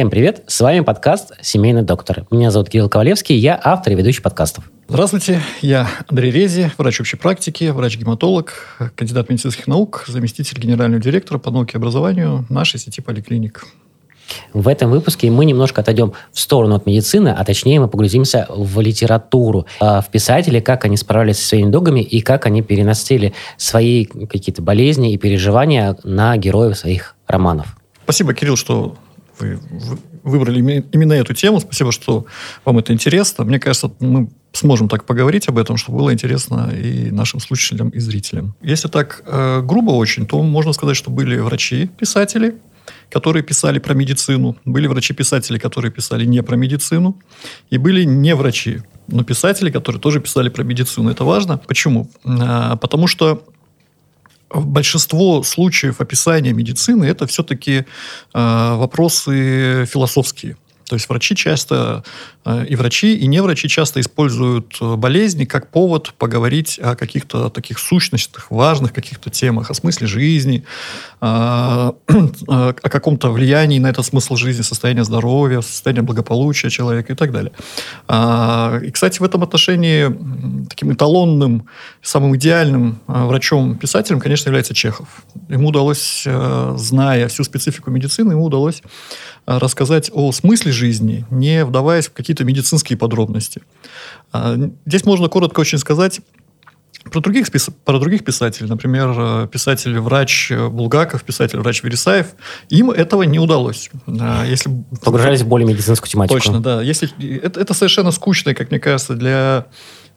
Всем привет, с вами подкаст «Семейный доктор». Меня зовут Кирилл Ковалевский, я автор и ведущий подкастов. Здравствуйте, я Андрей Рези, врач общей практики, врач-гематолог, кандидат медицинских наук, заместитель генерального директора по науке и образованию нашей сети поликлиник. В этом выпуске мы немножко отойдем в сторону от медицины, а точнее мы погрузимся в литературу, а, в писателей, как они справлялись со своими догами и как они переносили свои какие-то болезни и переживания на героев своих романов. Спасибо, Кирилл, что вы выбрали именно эту тему. Спасибо, что вам это интересно. Мне кажется, мы сможем так поговорить об этом, чтобы было интересно и нашим слушателям, и зрителям. Если так э, грубо очень, то можно сказать, что были врачи-писатели, которые писали про медицину, были врачи-писатели, которые писали не про медицину, и были не врачи, но писатели, которые тоже писали про медицину. Это важно. Почему? А, потому что большинство случаев описания медицины это все-таки э, вопросы философские. То есть врачи часто, э, и врачи, и не врачи часто используют э, болезни как повод поговорить о каких-то таких сущностях, важных каких-то темах, о смысле жизни, о, о каком-то влиянии на этот смысл жизни, состояние здоровья, состояние благополучия человека и так далее. А, и, кстати, в этом отношении таким эталонным, самым идеальным э, врачом-писателем, конечно, является Чехов. Ему удалось, зная всю специфику медицины, ему удалось рассказать о смысле жизни, не вдаваясь в какие-то медицинские подробности. А, здесь можно коротко очень сказать про других, про других писателей, например, э, писатель-врач Булгаков, писатель-врач Вересаев, им этого не удалось. Если... Погружались в более медицинскую тематику. Точно, да. Если... Это, это совершенно скучное, как мне кажется, для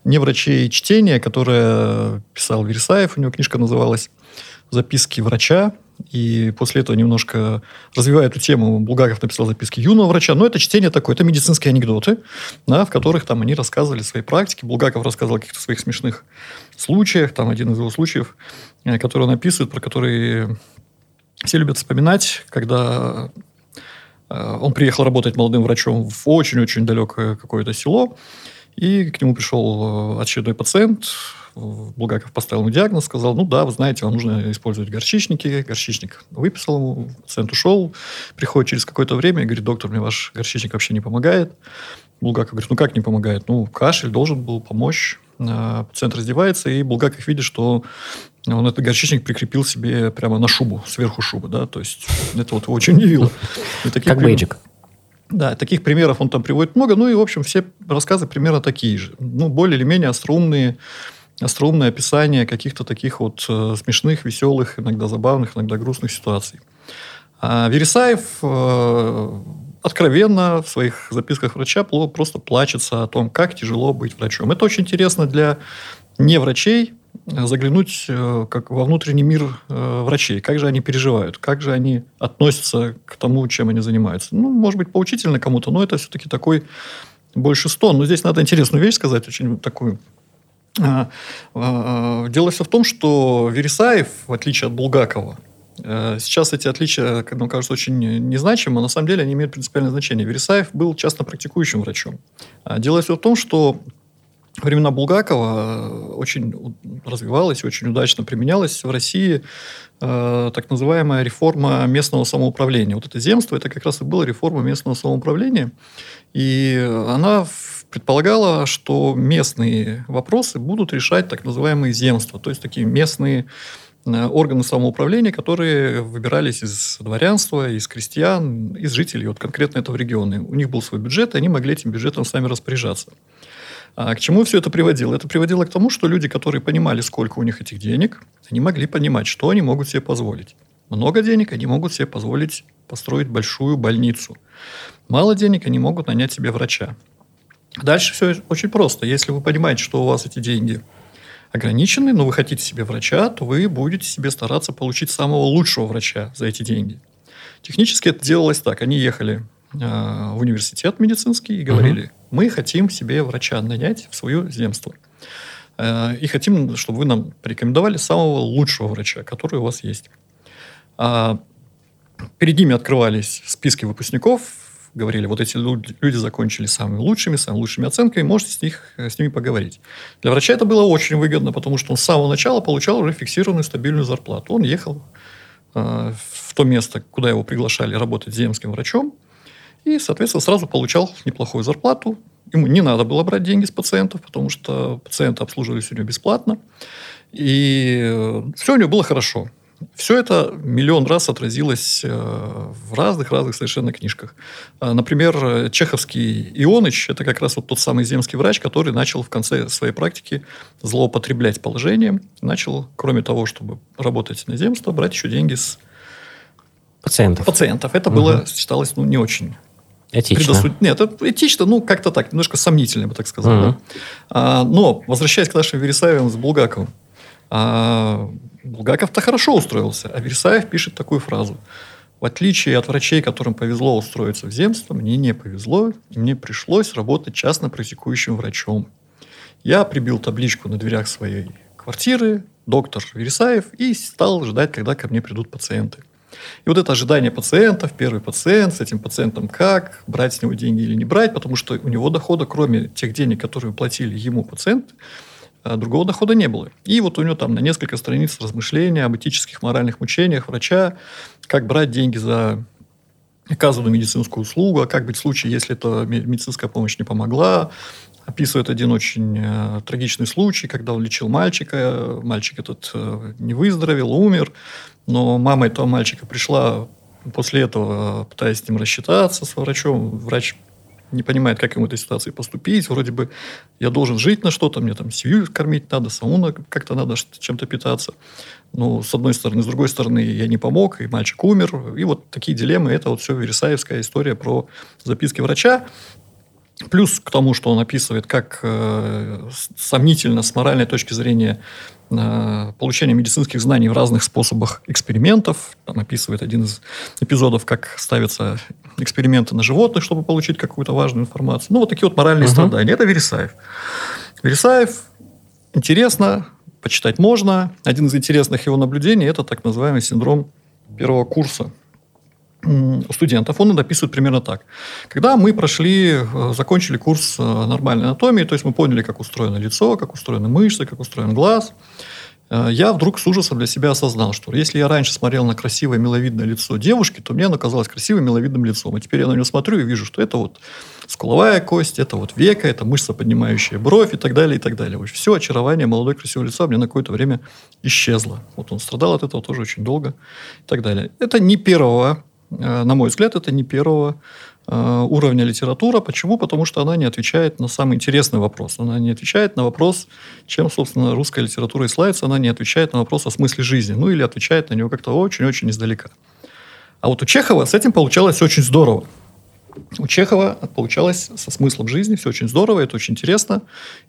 неврачей чтение, которое писал Вересаев, у него книжка называлась «Записки врача», и после этого немножко развивая эту тему, Булгаков написал записки юного врача. Но это чтение такое, это медицинские анекдоты, да, в которых там они рассказывали свои практики. Булгаков рассказывал о каких-то своих смешных случаях. Там один из его случаев, э, который он описывает, про который все любят вспоминать, когда э, он приехал работать молодым врачом в очень-очень далекое какое-то село, и к нему пришел э, очередной пациент, Булгаков поставил ему диагноз, сказал, ну да, вы знаете, вам нужно использовать горчичники. Горчичник выписал ему, пациент ушел, приходит через какое-то время и говорит, доктор, мне ваш горчичник вообще не помогает. Булгаков говорит, ну как не помогает? Ну, кашель должен был помочь. А, пациент раздевается, и Булгаков видит, что он этот горчичник прикрепил себе прямо на шубу, сверху шубы, да, то есть это вот его очень удивило. Как бейджик. Да, таких примеров он там приводит много. Ну и, в общем, все рассказы примерно такие же. Ну, более или менее остроумные, остроумное описание каких-то таких вот э, смешных, веселых, иногда забавных, иногда грустных ситуаций. А Вересаев э, откровенно в своих записках врача просто плачется о том, как тяжело быть врачом. Это очень интересно для не врачей, э, заглянуть э, как во внутренний мир э, врачей. Как же они переживают, как же они относятся к тому, чем они занимаются. Ну, может быть, поучительно кому-то, но это все-таки такой больше стон. Но здесь надо интересную вещь сказать, очень такую Дело все в том, что Вересаев, в отличие от Булгакова, э, Сейчас эти отличия, нам кажется, очень незначимы, но на самом деле они имеют принципиальное значение. Вересаев был частно практикующим врачом. А дело все в том, что времена Булгакова э, очень развивалась, очень удачно применялась в России э, так называемая реформа местного самоуправления. Вот это земство, это как раз и была реформа местного самоуправления. И она предполагала, что местные вопросы будут решать так называемые земства, то есть такие местные э, органы самоуправления, которые выбирались из дворянства, из крестьян, из жителей вот конкретно этого региона. У них был свой бюджет, и они могли этим бюджетом сами распоряжаться. А к чему все это приводило? Это приводило к тому, что люди, которые понимали, сколько у них этих денег, они могли понимать, что они могут себе позволить. Много денег они могут себе позволить построить большую больницу. Мало денег они могут нанять себе врача. Дальше все очень просто. Если вы понимаете, что у вас эти деньги ограничены, но вы хотите себе врача, то вы будете себе стараться получить самого лучшего врача за эти деньги. Технически это делалось так. Они ехали э, в университет медицинский и говорили, угу. мы хотим себе врача нанять в свое земство. Э, и хотим, чтобы вы нам порекомендовали самого лучшего врача, который у вас есть. А перед ними открывались списки выпускников говорили, вот эти люди закончили самыми лучшими, самыми лучшими оценками, можете с, них, с ними поговорить. Для врача это было очень выгодно, потому что он с самого начала получал уже фиксированную стабильную зарплату. Он ехал э, в то место, куда его приглашали работать земским врачом, И, соответственно, сразу получал неплохую зарплату. Ему не надо было брать деньги с пациентов, потому что пациенты обслуживались у него бесплатно. И э, все у него было хорошо. Все это миллион раз отразилось э, в разных-разных совершенно книжках. А, например, чеховский Ионыч – это как раз вот тот самый земский врач, который начал в конце своей практики злоупотреблять положением. Начал, кроме того, чтобы работать на земство, брать еще деньги с пациентов. пациентов. Это угу. было, считалось, ну, не очень Этично. Предосуд... Нет, это этично, ну, как-то так, немножко сомнительно, я бы так сказал. Угу. Да? А, но, возвращаясь к нашим Вересаевым с Булгаковым, а, Булгаков-то хорошо устроился, а Вересаев пишет такую фразу. В отличие от врачей, которым повезло устроиться в земство, мне не повезло, и мне пришлось работать частно практикующим врачом. Я прибил табличку на дверях своей квартиры, доктор Вересаев, и стал ждать, когда ко мне придут пациенты. И вот это ожидание пациентов, первый пациент, с этим пациентом как, брать с него деньги или не брать, потому что у него дохода, кроме тех денег, которые платили ему пациенты, а другого дохода не было. И вот у него там на несколько страниц размышления об этических моральных мучениях врача, как брать деньги за оказанную медицинскую услугу, а как быть в случае, если эта медицинская помощь не помогла. Описывает один очень э, трагичный случай, когда он лечил мальчика, мальчик этот э, не выздоровел, умер, но мама этого мальчика пришла после этого, пытаясь с ним рассчитаться, с врачом. Врач не понимает, как ему в этой ситуации поступить. Вроде бы я должен жить на что-то, мне там семью кормить надо, самому как-то надо чем-то питаться. Но с одной стороны, с другой стороны, я не помог, и мальчик умер. И вот такие дилеммы, это вот все Вересаевская история про записки врача. Плюс к тому, что он описывает, как э, сомнительно с моральной точки зрения э, получение медицинских знаний в разных способах экспериментов. Там описывает один из эпизодов, как ставятся эксперименты на животных, чтобы получить какую-то важную информацию. Ну, вот такие вот моральные uh-huh. страдания. Это Вересаев. Вересаев интересно, почитать можно. Один из интересных его наблюдений – это так называемый синдром первого курса студентов, он дописывает примерно так. Когда мы прошли, э, закончили курс э, нормальной анатомии, то есть мы поняли, как устроено лицо, как устроены мышцы, как устроен глаз, э, я вдруг с ужасом для себя осознал, что если я раньше смотрел на красивое миловидное лицо девушки, то мне оно казалось красивым миловидным лицом. И теперь я на него смотрю и вижу, что это вот скуловая кость, это вот века, это мышца, поднимающая бровь и так далее, и так далее. В общем, все очарование молодой красивого лица мне на какое-то время исчезло. Вот он страдал от этого тоже очень долго и так далее. Это не первого на мой взгляд, это не первого э, уровня литература. Почему? Потому что она не отвечает на самый интересный вопрос. Она не отвечает на вопрос, чем, собственно, русская литература и славится. Она не отвечает на вопрос о смысле жизни. Ну, или отвечает на него как-то очень-очень издалека. А вот у Чехова с этим получалось очень здорово. У Чехова получалось со смыслом жизни все очень здорово, это очень интересно.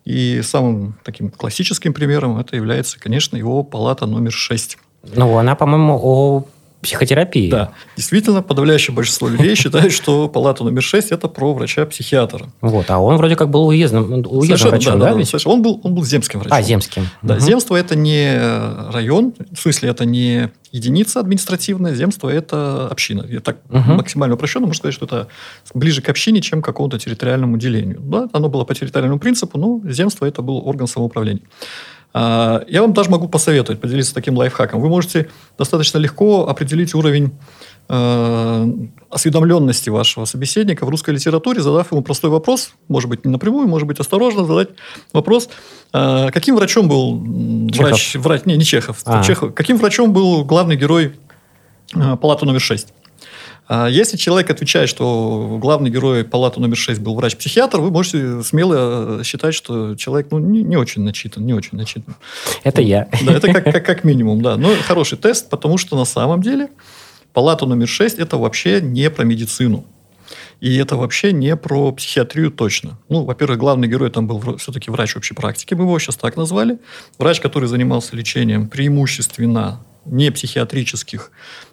И самым таким классическим примером это является, конечно, его палата номер 6. Ну, она, по-моему, о психотерапии. Да. Действительно, подавляющее большинство людей считает, что палата номер 6 это про врача-психиатра. Вот. А он вроде как был уездным, уездным врачом, да? да, да, да он, был, он был земским врачом. А, земским. Да, угу. земство это не район, в смысле это не единица административная, земство это община. Я так угу. максимально упрощенно можно сказать, что это ближе к общине, чем к какому-то территориальному делению. Да, оно было по территориальному принципу, но земство это был орган самоуправления. А, я вам даже могу посоветовать, поделиться таким лайфхаком. Вы можете достаточно легко определить уровень э, осведомленности вашего собеседника в русской литературе, задав ему простой вопрос, может быть, не напрямую, может быть, осторожно задать вопрос, э, каким врачом был Чехов. врач, врач, не, не Чехов, а. Чехов, каким врачом был главный герой э, палаты номер 6? А если человек отвечает, что главный герой палаты номер 6 был врач-психиатр, вы можете смело считать, что человек ну, не, не очень начитан, не очень начитан. Это ну, я. Да, это как, как, как минимум, да. Но хороший тест, потому что на самом деле палата номер 6 это вообще не про медицину. И это вообще не про психиатрию точно. Ну, во-первых, главный герой там был все-таки врач общей практики, мы его сейчас так назвали. Врач, который занимался лечением преимущественно не психиатрических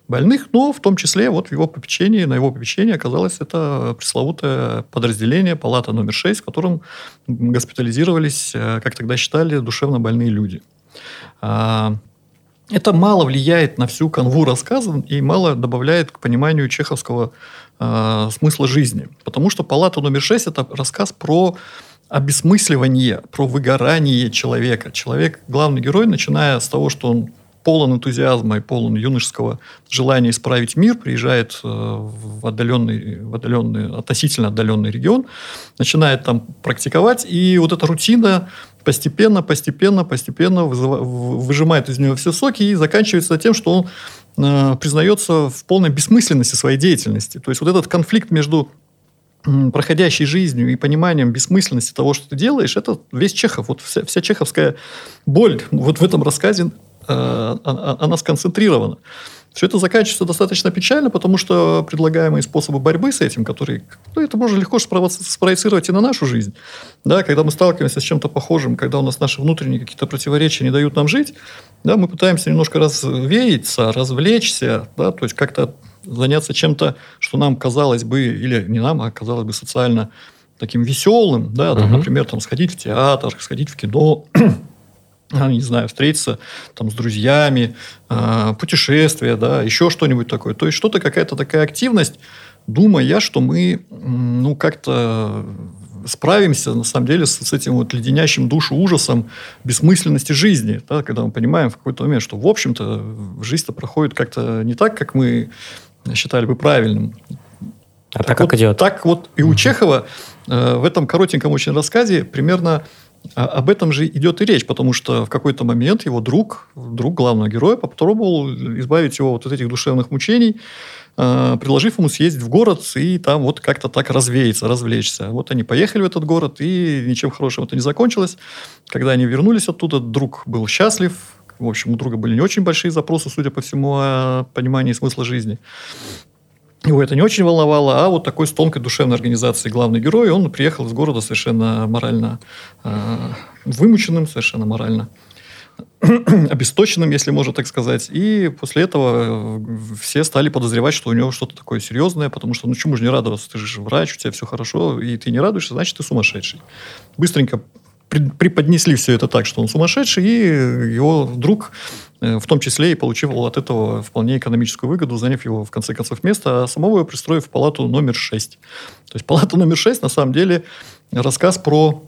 больных, но в том числе вот в его попечении, на его попечении оказалось это пресловутое подразделение, палата номер 6, в котором госпитализировались, э, как тогда считали, душевно больные люди. А, это мало влияет на всю канву рассказа и мало добавляет к пониманию чеховского э, смысла жизни. Потому что палата номер 6 это рассказ про обесмысливание, про выгорание человека. Человек, главный герой, начиная с того, что он полон энтузиазма и полон юношеского желания исправить мир, приезжает э, в отдаленный, в отдаленный, относительно отдаленный регион, начинает там практиковать, и вот эта рутина постепенно, постепенно, постепенно выжимает из него все соки и заканчивается тем, что он э, признается в полной бессмысленности своей деятельности. То есть вот этот конфликт между проходящей жизнью и пониманием бессмысленности того, что ты делаешь, это весь Чехов. Вот вся, вся чеховская боль вот в этом рассказе, она, она сконцентрирована. Все это заканчивается достаточно печально, потому что предлагаемые способы борьбы с этим, которые, ну, это можно легко спроецировать и на нашу жизнь. Да, когда мы сталкиваемся с чем-то похожим, когда у нас наши внутренние какие-то противоречия не дают нам жить, да, мы пытаемся немножко развеяться, развлечься, да, то есть как-то заняться чем-то, что нам казалось бы, или не нам, а казалось бы социально таким веселым, да, там, угу. например, там, сходить в театр, сходить в кино, не знаю, встретиться там с друзьями, э, путешествия, да, еще что-нибудь такое. То есть что-то, какая-то такая активность, думая, что мы, ну, как-то справимся, на самом деле, с, с этим вот леденящим душу ужасом бессмысленности жизни, да, когда мы понимаем в какой-то момент, что, в общем-то, жизнь-то проходит как-то не так, как мы считали бы правильным. А так, так как вот, идет? Так вот и у Чехова э, в этом коротеньком очень рассказе примерно а, об этом же идет и речь, потому что в какой-то момент его друг, друг главного героя, попробовал избавить его от этих душевных мучений, э, предложив ему съездить в город и там вот как-то так развеяться, развлечься. Вот они поехали в этот город, и ничем хорошим это не закончилось. Когда они вернулись оттуда, друг был счастлив, в общем, у друга были не очень большие запросы, судя по всему, о понимании смысла жизни. Его это не очень волновало, а вот такой с тонкой душевной организацией главный герой, он приехал из города совершенно морально э, вымученным, совершенно морально обесточенным, если можно так сказать. И после этого э, все стали подозревать, что у него что-то такое серьезное, потому что, ну, чему же не радоваться? Ты же врач, у тебя все хорошо, и ты не радуешься, значит, ты сумасшедший. Быстренько преподнесли все это так, что он сумасшедший, и его друг в том числе и получил от этого вполне экономическую выгоду, заняв его, в конце концов, место, а самого пристроив в палату номер 6. То есть палата номер 6, на самом деле, рассказ про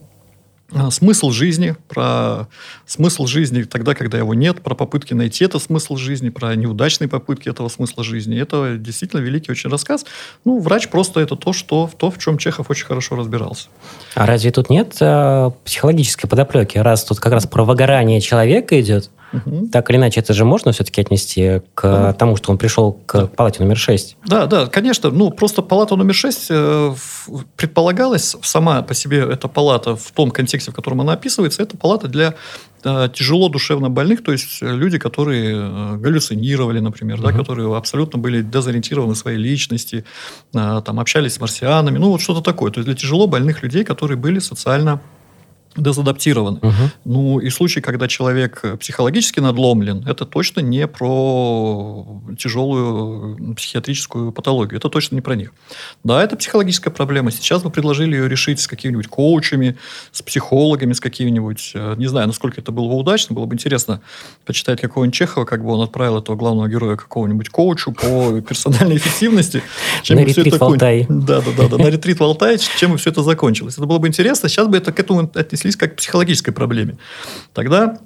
а, смысл жизни, про смысл жизни тогда, когда его нет, про попытки найти это смысл жизни, про неудачные попытки этого смысла жизни. Это действительно великий очень рассказ. Ну, врач просто это то, что, то в чем Чехов очень хорошо разбирался. А разве тут нет э, психологической подоплеки? Раз тут как раз про выгорание человека идет, Угу. Так или иначе, это же можно все-таки отнести к да. тому, что он пришел к да. палате номер 6? Да, да, конечно. Ну, просто палата номер 6 э, предполагалась сама по себе эта палата в том контексте, в котором она описывается, это палата для э, тяжело душевно больных, то есть люди, которые э, галлюцинировали, например, угу. да, которые абсолютно были дезориентированы в своей личности, там общались с марсианами, ну вот что-то такое. То есть для тяжело больных людей, которые были социально дезадаптированы. Угу. Ну, и случай, когда человек психологически надломлен, это точно не про тяжелую психиатрическую патологию. Это точно не про них. Да, это психологическая проблема. Сейчас мы предложили ее решить с какими-нибудь коучами, с психологами, с какими-нибудь... Э, не знаю, насколько это было бы удачно. Было бы интересно почитать какого-нибудь Чехова, как бы он отправил этого главного героя какого-нибудь коучу по персональной эффективности. На ретрит в Алтай. Да, да, да, на ретрит в Алтай, чем все это закончилось. Это было бы интересно. Сейчас бы это к этому отнесли отнеслись как к психологической проблеме. Тогда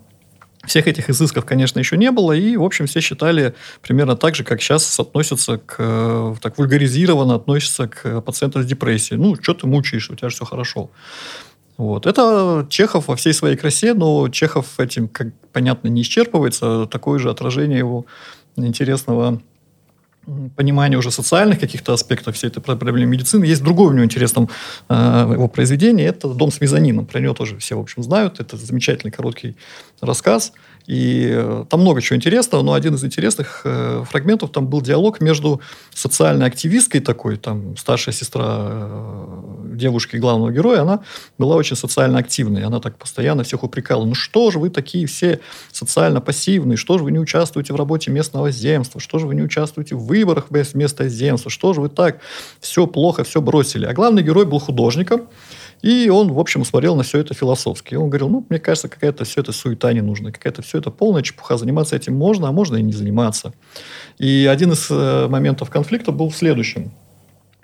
всех этих изысков, конечно, еще не было, и, в общем, все считали примерно так же, как сейчас относятся к, э, так вульгаризированно относятся к пациентам с депрессией. Ну, что ты мучаешь, у тебя же все хорошо. Вот. Это Чехов во всей своей красе, но Чехов этим, как понятно, не исчерпывается. Такое же отражение его интересного понимание уже социальных каких-то аспектов всей этой проблемы медицины. Есть другое у него интересном э, его произведение, это «Дом с мезонином». Про него тоже все, в общем, знают. Это замечательный короткий рассказ. И э, там много чего интересного, но один из интересных э, фрагментов там был диалог между социальной активисткой такой, там старшая сестра э, девушки главного героя, она была очень социально активной, она так постоянно всех упрекала, ну что же вы такие все социально пассивные, что же вы не участвуете в работе местного земства, что же вы не участвуете в выборах вместо земства, что же вы так, все плохо, все бросили. А главный герой был художником, и он, в общем, смотрел на все это философски. И он говорил, ну, мне кажется, какая-то все это суета не нужна, какая-то все это полная чепуха. Заниматься этим можно, а можно и не заниматься. И один из э, моментов конфликта был в следующем.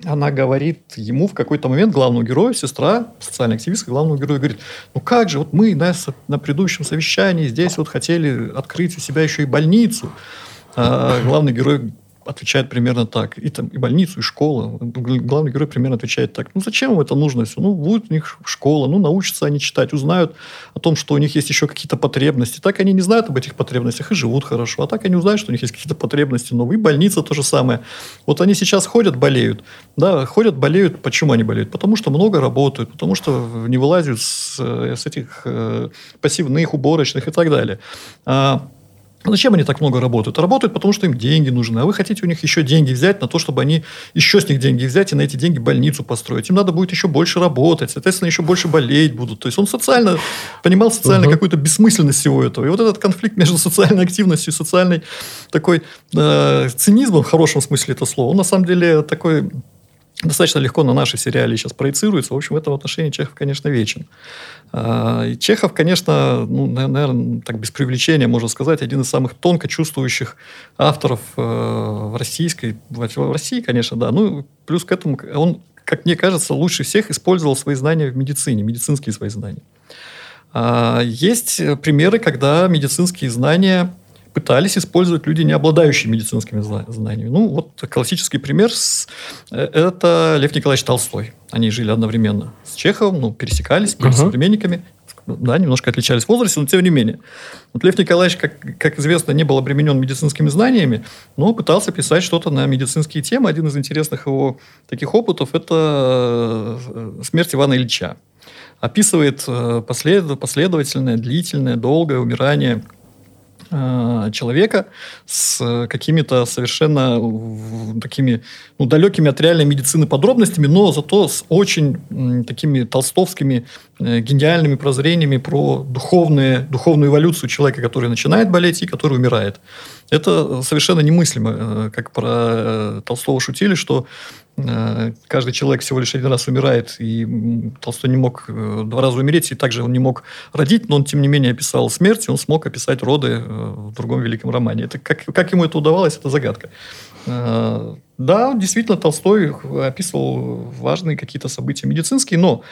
она говорит ему в какой-то момент, главному герою, сестра, социальная активистка главного героя, говорит, ну как же, вот мы на, на предыдущем совещании здесь вот хотели открыть у себя еще и больницу. А главный герой отвечает примерно так. И там и больницу, и школа. Главный герой примерно отвечает так. Ну, зачем им это нужно все? Ну, будет у них школа, ну, научатся они читать, узнают о том, что у них есть еще какие-то потребности. Так они не знают об этих потребностях и живут хорошо. А так они узнают, что у них есть какие-то потребности новые. И больница то же самое. Вот они сейчас ходят, болеют. Да, ходят, болеют. Почему они болеют? Потому что много работают, потому что не вылазят с, э, с этих э, пассивных, уборочных и так далее. А, зачем они так много работают? Работают, потому что им деньги нужны. А вы хотите у них еще деньги взять на то, чтобы они еще с них деньги взять и на эти деньги больницу построить. Им надо будет еще больше работать, соответственно, еще больше болеть будут. То есть он социально понимал социально угу. какую-то бессмысленность всего этого. И вот этот конфликт между социальной активностью и социальной такой э, цинизмом в хорошем смысле этого слова, он на самом деле такой достаточно легко на наши сериале сейчас проецируется. В общем, в этом отношении Чехов, конечно, вечен. А, и Чехов, конечно, ну, наверное, так без привлечения можно сказать, один из самых тонко чувствующих авторов э, в российской, в России, конечно, да. Ну, плюс к этому он, как мне кажется, лучше всех использовал свои знания в медицине, медицинские свои знания. А, есть примеры, когда медицинские знания пытались использовать люди, не обладающие медицинскими знаниями. Ну, вот классический пример с, э, это Лев Николаевич Толстой. Они жили одновременно с Чеховым, ну, пересекались, были uh-huh. современниками, да, немножко отличались в возрасте, но тем не менее. Вот Лев Николаевич, как, как известно, не был обременен медицинскими знаниями, но пытался писать что-то на медицинские темы. Один из интересных его таких опытов – это э, смерть Ивана Ильича. Описывает э, послед, последовательное, длительное, долгое умирание – человека с какими-то совершенно такими ну, далекими от реальной медицины подробностями, но зато с очень такими толстовскими э, гениальными прозрениями про духовные, духовную эволюцию человека, который начинает болеть и который умирает. Это совершенно немыслимо, э, как про Толстого шутили, что Э, каждый человек всего лишь один раз умирает, и Толстой не мог э, два раза умереть, и также он не мог родить, но он, тем не менее, описал смерть, и он смог описать роды э, в другом великом романе. Это, как, как ему это удавалось, это загадка. Да, действительно, Толстой описывал важные какие-то события медицинские, но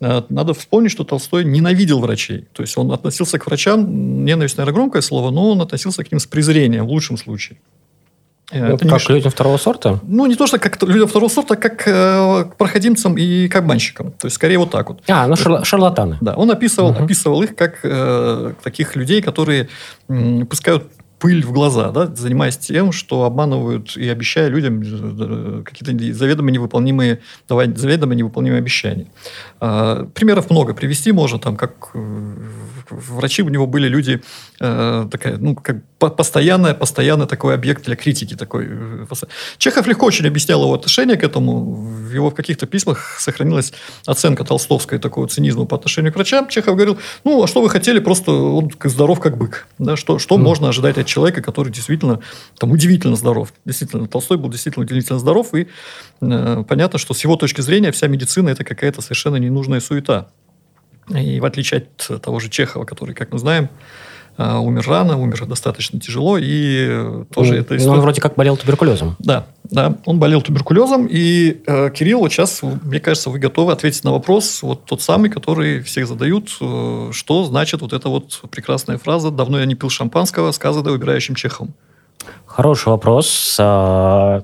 надо вспомнить, что Толстой ненавидел врачей. То есть он относился к врачам, ненависть, наверное, громкое слово, но он относился к ним с презрением в лучшем случае. Э, это как людям второго сорта? Ну, не то, что как людям второго сорта, а как э, к проходимцам и к обманщикам. То есть, скорее вот так вот. А, ну, шарл- шарлатаны. Да, он описывал, угу. описывал их как э, таких людей, которые э, пускают пыль в глаза, да, занимаясь тем, что обманывают и обещая людям э, какие-то заведомо невыполнимые, давать заведомо невыполнимые обещания. А, примеров много привести можно, там, как врачи у него были люди, э, такая, ну, как постоянный, постоянный такой объект для критики. Такой. Э, Чехов легко очень объяснял его отношение к этому. В его в каких-то письмах сохранилась оценка толстовской такого цинизма по отношению к врачам. Чехов говорил, ну, а что вы хотели, просто он здоров как бык. Да? Что, что mm. можно ожидать от человека, который действительно там, удивительно здоров. Действительно, Толстой был действительно удивительно здоров. И э, понятно, что с его точки зрения вся медицина – это какая-то совершенно ненужная суета. И в отличие от того же Чехова, который, как мы знаем, а, умер рано, умер достаточно тяжело, и тоже ну, это история... Он вроде как болел туберкулезом. Да, да, он болел туберкулезом, и э, Кирилл, вот сейчас, мне кажется, вы готовы ответить на вопрос, вот тот самый, который всех задают, э, что значит вот эта вот прекрасная фраза «давно я не пил шампанского», сказанная убирающим Чехом. Хороший вопрос. А,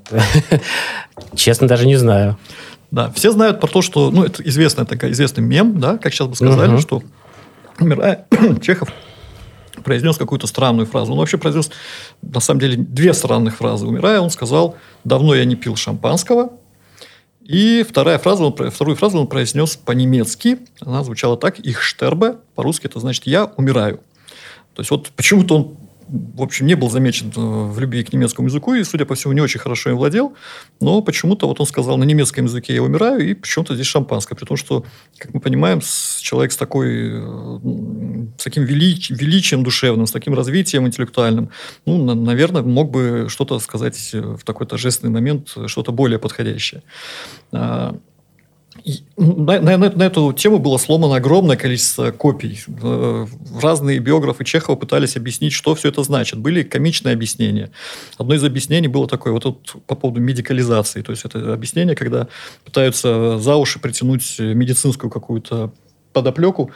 честно, даже не знаю. Да, все знают про то, что, ну, это известный, такой известный мем, да, как сейчас бы сказали, угу. что умирая, Чехов произнес какую-то странную фразу. Он вообще произнес, на самом деле, две странных фразы. Умирая, он сказал, давно я не пил шампанского. И вторая фраза, он, вторую фразу он произнес по-немецки. Она звучала так, их штербе, по-русски это значит «я умираю». То есть, вот почему-то он в общем, не был замечен э, в любви к немецкому языку и, судя по всему, не очень хорошо им владел. Но почему-то вот он сказал на немецком языке «я умираю», и почему-то здесь шампанское. При том, что, как мы понимаем, человек с, такой, э, с таким велич, величием душевным, с таким развитием интеллектуальным, ну, наверное, мог бы что-то сказать в такой торжественный момент, что-то более подходящее. А, на, на, на эту тему было сломано огромное количество копий. Э, разные биографы Чехова пытались объяснить, что все это значит. Были комичные объяснения. Одно из объяснений было такое, вот тут по поводу медикализации. То есть, это объяснение, когда пытаются за уши притянуть медицинскую какую-то подоплеку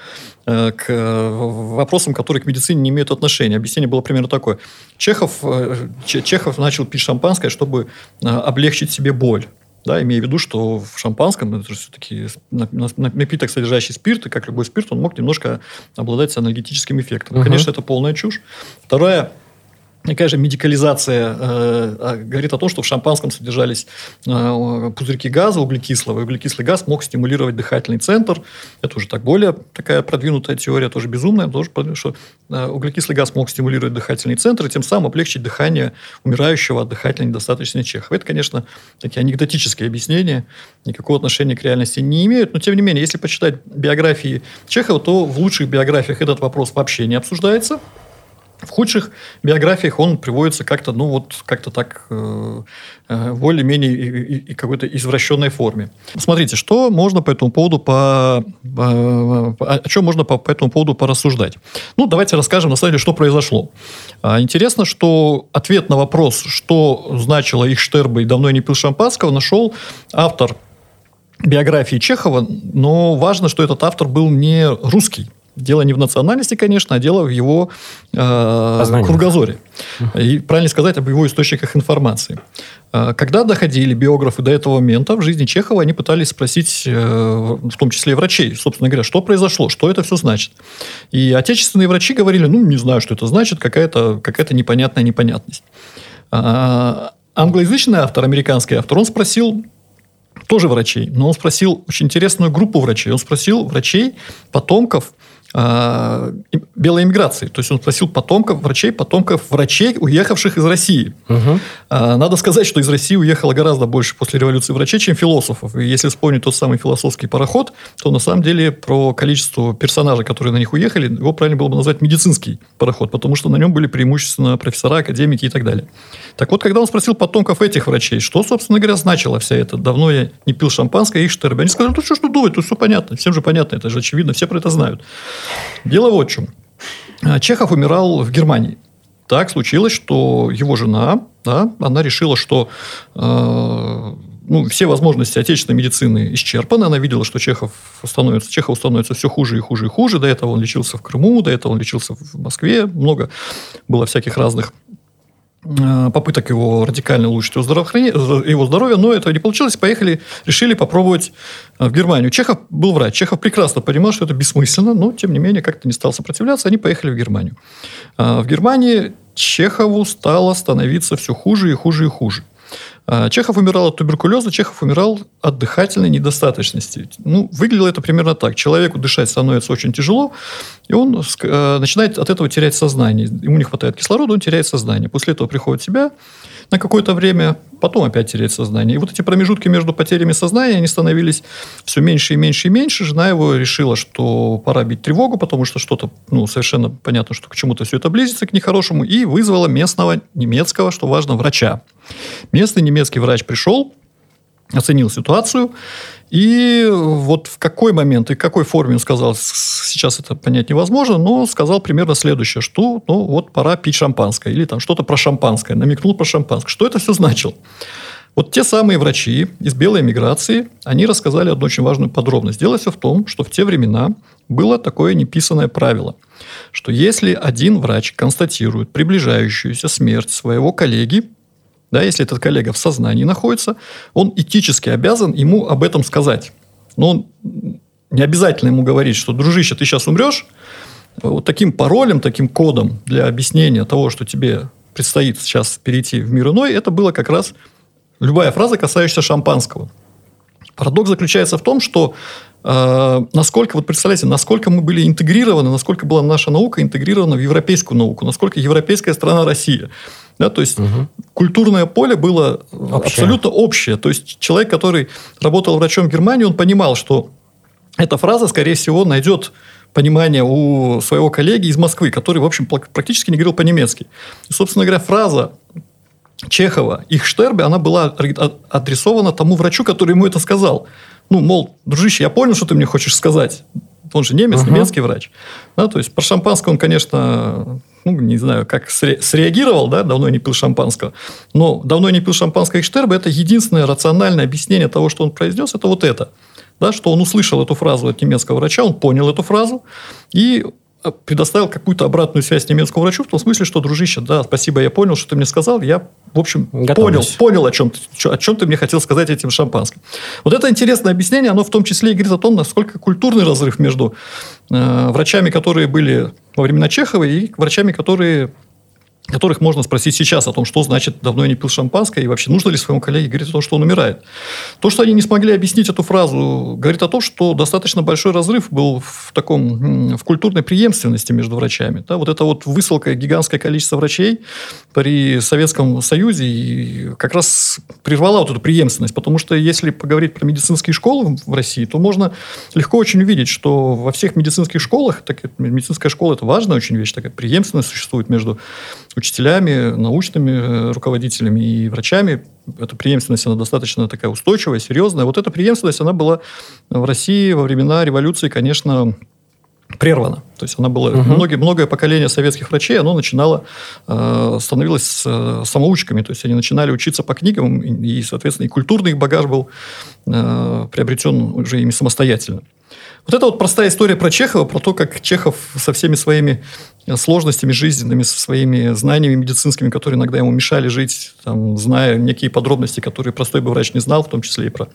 э, к вопросам, которые к медицине не имеют отношения. Объяснение было примерно такое. Чехов, э, Чехов начал пить шампанское, чтобы э, облегчить себе боль. Да, имея в виду, что в шампанском это же все-таки напиток, содержащий спирт, и как любой спирт, он мог немножко обладать анальгетическим эффектом. Угу. Конечно, это полная чушь. Вторая Такая же медикализация э, а, говорит о том, что в шампанском содержались э, пузырьки газа углекислого. И углекислый газ мог стимулировать дыхательный центр. Это уже так более такая продвинутая теория, тоже безумная, тоже, что э, углекислый газ мог стимулировать дыхательный центр и тем самым облегчить дыхание умирающего от дыхательной недостаточности Чехова. Это, конечно, такие анекдотические объяснения, никакого отношения к реальности не имеют. Но, тем не менее, если почитать биографии Чехова, то в лучших биографиях этот вопрос вообще не обсуждается. В худших биографиях он приводится как-то, ну вот, как-то так э, э, более-менее и, и, и какой-то извращенной форме. Смотрите, что можно по этому поводу по, по о чем можно по, по этому поводу порассуждать. Ну, давайте расскажем на самом деле, что произошло. А, интересно, что ответ на вопрос, что значило их Штерба и давно я не пил шампанского, нашел автор биографии Чехова, но важно, что этот автор был не русский. Дело не в национальности, конечно, а дело в его э, кругозоре. И правильно сказать об его источниках информации. Э, когда доходили биографы до этого момента в жизни Чехова, они пытались спросить, э, в том числе и врачей, собственно говоря, что произошло, что это все значит. И отечественные врачи говорили, ну, не знаю, что это значит, какая-то какая непонятная непонятность. А англоязычный автор, американский автор, он спросил тоже врачей, но он спросил очень интересную группу врачей. Он спросил врачей, потомков белой иммиграции. То есть он спросил потомков врачей, потомков врачей, уехавших из России. Угу. Надо сказать, что из России уехало гораздо больше после революции врачей, чем философов. И если вспомнить тот самый философский пароход, то на самом деле про количество персонажей, которые на них уехали, его правильно было бы назвать медицинский пароход, потому что на нем были преимущественно профессора, академики и так далее. Так вот, когда он спросил потомков этих врачей, что, собственно говоря, значило вся это, давно я не пил шампанское, их штербе, они сказали, ну что ж думать, тут все понятно, всем же понятно, это же очевидно, все про это знают. Дело вот в чем. А, Чехов умирал в Германии. Так случилось, что его жена, да, она решила, что э, ну, все возможности отечественной медицины исчерпаны. Она видела, что Чехов становится, Чехов становится все хуже и хуже и хуже. До этого он лечился в Крыму, до этого он лечился в Москве. Много было всяких разных Э, попыток его радикально улучшить его здоровье, его здоровье, но этого не получилось. Поехали, решили попробовать э, в Германию. Чехов был врач. Чехов прекрасно понимал, что это бессмысленно, но, тем не менее, как-то не стал сопротивляться. Они поехали в Германию. Э, в Германии Чехову стало становиться все хуже и хуже и хуже. А, Чехов умирал от туберкулеза, Чехов умирал от дыхательной недостаточности. Ну, выглядело это примерно так. Человеку дышать становится очень тяжело, и он э, начинает от этого терять сознание. Ему не хватает кислорода, он теряет сознание. После этого приходит в себя, на какое-то время, потом опять теряет сознание. И вот эти промежутки между потерями сознания, они становились все меньше и меньше и меньше. Жена его решила, что пора бить тревогу, потому что что-то, ну, совершенно понятно, что к чему-то все это близится, к нехорошему, и вызвала местного немецкого, что важно, врача. Местный немецкий врач пришел, оценил ситуацию и вот в какой момент и в какой форме он сказал, сейчас это понять невозможно, но сказал примерно следующее, что ну вот пора пить шампанское или там что-то про шампанское, намекнул про шампанское. Что это все значило? Вот те самые врачи из белой эмиграции, они рассказали одну очень важную подробность. Дело все в том, что в те времена было такое неписанное правило, что если один врач констатирует приближающуюся смерть своего коллеги, да, если этот коллега в сознании находится, он этически обязан ему об этом сказать. Но он не обязательно ему говорить, что, дружище, ты сейчас умрешь, вот таким паролем, таким кодом для объяснения того, что тебе предстоит сейчас перейти в мир иной, это было как раз любая фраза, касающаяся шампанского. Парадокс заключается в том, что э, насколько, вот представляете, насколько мы были интегрированы, насколько была наша наука интегрирована в европейскую науку, насколько европейская страна Россия. Да, то есть угу. культурное поле было общее. абсолютно общее. То есть человек, который работал врачом в Германии, он понимал, что эта фраза, скорее всего, найдет понимание у своего коллеги из Москвы, который, в общем, практически не говорил по-немецки. И, собственно говоря, фраза Чехова, их Штербе, она была адресована тому врачу, который ему это сказал. ну, мол, дружище, я понял, что ты мне хочешь сказать. Он же немец, uh-huh. немецкий врач. Да, то есть, про шампанское он, конечно, ну, не знаю, как среагировал, да, давно не пил шампанского. Но давно не пил шампанского Штерба, это единственное рациональное объяснение того, что он произнес, это вот это. Да, что он услышал эту фразу от немецкого врача, он понял эту фразу, и предоставил какую-то обратную связь немецкому врачу, в том смысле, что, дружище, да, спасибо, я понял, что ты мне сказал, я, в общем, понял, понял, о чем, о чем ты мне хотел сказать этим шампанским. Вот это интересное объяснение, оно в том числе и говорит о том, насколько культурный разрыв между э, врачами, которые были во времена Чехова, и врачами, которые которых можно спросить сейчас о том, что значит «давно я не пил шампанское» и вообще нужно ли своему коллеге говорить о том, что он умирает. То, что они не смогли объяснить эту фразу, говорит о том, что достаточно большой разрыв был в таком в культурной преемственности между врачами. Да, вот это вот высылка гигантское количество врачей при Советском Союзе и как раз прервала вот эту преемственность, потому что если поговорить про медицинские школы в России, то можно легко очень увидеть, что во всех медицинских школах, так, медицинская школа – это важная очень вещь, такая преемственность существует между учителями, научными э, руководителями и врачами. Эта преемственность, она достаточно такая устойчивая, серьезная. Вот эта преемственность, она была в России во времена революции, конечно, прервана. То есть она была угу. многие, многое поколение советских врачей, оно начинало э, становилось э, самоучками, то есть они начинали учиться по книгам и, соответственно, и культурный багаж был э, приобретен уже ими самостоятельно. Вот это вот простая история про Чехова, про то, как Чехов со всеми своими сложностями жизненными, со своими знаниями медицинскими, которые иногда ему мешали жить, там, зная некие подробности, которые простой бы врач не знал, в том числе и про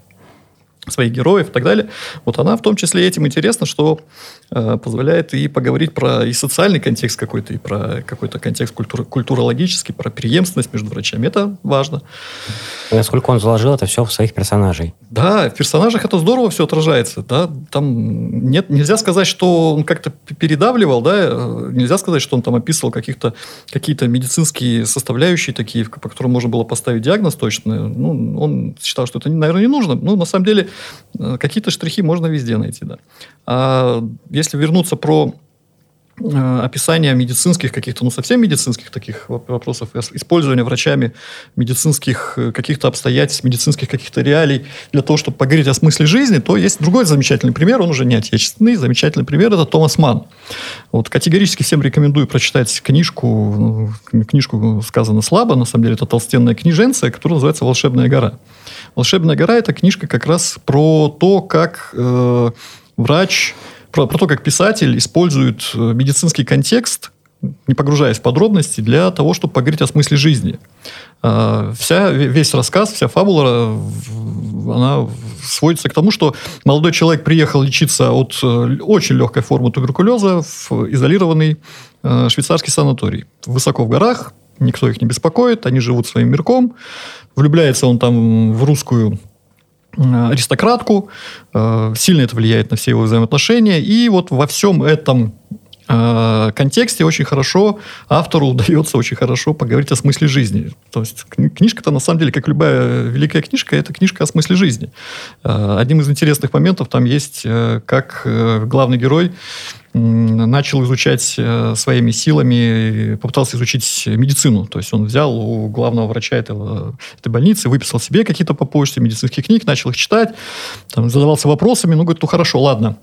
своих героев и так далее. Вот она в том числе этим интересна, что э, позволяет и поговорить про и социальный контекст какой-то, и про какой-то контекст культур, культурологический, про преемственность между врачами. Это важно. насколько он заложил это все в своих персонажей. Да, в персонажах это здорово все отражается. Да? Там нет, нельзя сказать, что он как-то передавливал, да? Э, нельзя сказать, что он там описывал каких-то, какие-то медицинские составляющие такие, по которым можно было поставить диагноз точно. Ну, он считал, что это, наверное, не нужно. Ну, на самом деле, какие-то штрихи можно везде найти, да. А если вернуться про э, описание медицинских каких-то, ну, совсем медицинских таких вопросов, использования врачами медицинских э, каких-то обстоятельств, медицинских каких-то реалий для того, чтобы поговорить о смысле жизни, то есть другой замечательный пример, он уже не отечественный, замечательный пример – это Томас Ман. Вот категорически всем рекомендую прочитать книжку, ну, книжку сказано слабо, на самом деле это толстенная книженция, которая называется «Волшебная гора». «Волшебная гора» – это книжка как раз про то, как э, врач, про, про то, как писатель использует э, медицинский контекст, не погружаясь в подробности, для того, чтобы поговорить о смысле жизни. Э, вся, весь рассказ, вся фабула, она сводится к тому, что молодой человек приехал лечиться от э, очень легкой формы туберкулеза в изолированный э, швейцарский санаторий. Высоко в горах, никто их не беспокоит, они живут своим мирком, влюбляется он там в русскую э, аристократку, э, сильно это влияет на все его взаимоотношения, и вот во всем этом э, контексте очень хорошо автору удается очень хорошо поговорить о смысле жизни. То есть книжка-то на самом деле, как любая великая книжка, это книжка о смысле жизни. Одним из интересных моментов там есть, как главный герой начал изучать э, своими силами, попытался изучить медицину. То есть он взял у главного врача этого, этой больницы, выписал себе какие-то по почте медицинских книг, начал их читать, там, задавался вопросами, ну, говорит, ну, хорошо, ладно,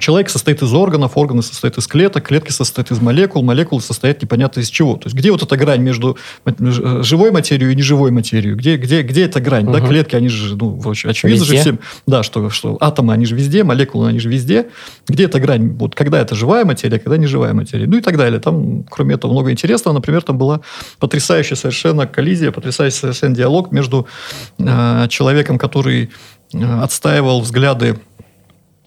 Человек состоит из органов, органы состоят из клеток, клетки состоят из молекул, молекулы состоят непонятно из чего. То есть где вот эта грань между э, живой материей и неживой материей? Где, где, где эта грань? Угу. Да, клетки, они же, ну, очевидно везде. же всем, да, что, что атомы, они же везде, молекулы, они же везде. Где эта грань? Вот когда это живая материя, когда не живая материя? Ну и так далее. Там, кроме этого, много интересного. Например, там была потрясающая совершенно коллизия, потрясающий совершенно диалог между э, человеком, который э, отстаивал взгляды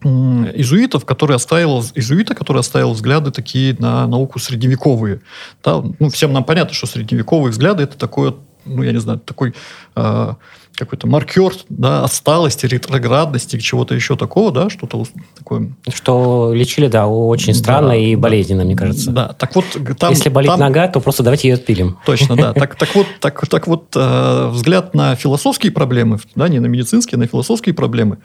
изуитов, который оставил, изуита, который оставил взгляды такие на науку средневековые. Да, ну, всем нам понятно, что средневековые взгляды это такое, ну, я не знаю, такой э, какой-то маркер да, отсталости, ретроградности, чего-то еще такого, да, что-то такое. Что лечили, да, очень странно да, и болезненно, мне кажется. Да, так вот... Там, Если болит там... нога, то просто давайте ее отпилим. Точно, да. Так, так вот, так, так вот э, взгляд на философские проблемы, да, не на медицинские, а на философские проблемы,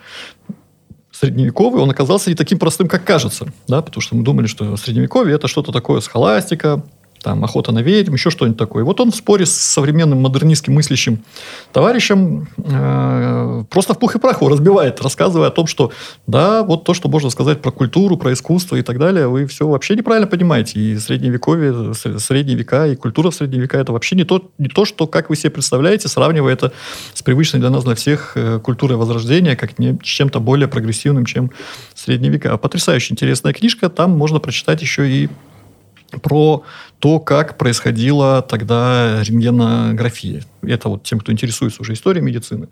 средневековый, он оказался не таким простым, как кажется. Да? Потому что мы думали, что средневековье – это что-то такое схоластика, там охота на ведьм, еще что-нибудь такое. Вот он в споре с современным модернистским мыслящим товарищем э, просто в пух и прах его разбивает, рассказывая о том, что да, вот то, что можно сказать про культуру, про искусство и так далее, вы все вообще неправильно понимаете. И средневековье, средние века, и культура средние века, это вообще не то, не то, что, как вы себе представляете, сравнивая это с привычной для нас, для всех э, культурой Возрождения, как не, чем-то более прогрессивным, чем средние века. Потрясающе интересная книжка. Там можно прочитать еще и про то, как происходила тогда рентгенография. Это вот тем, кто интересуется уже историей медицины.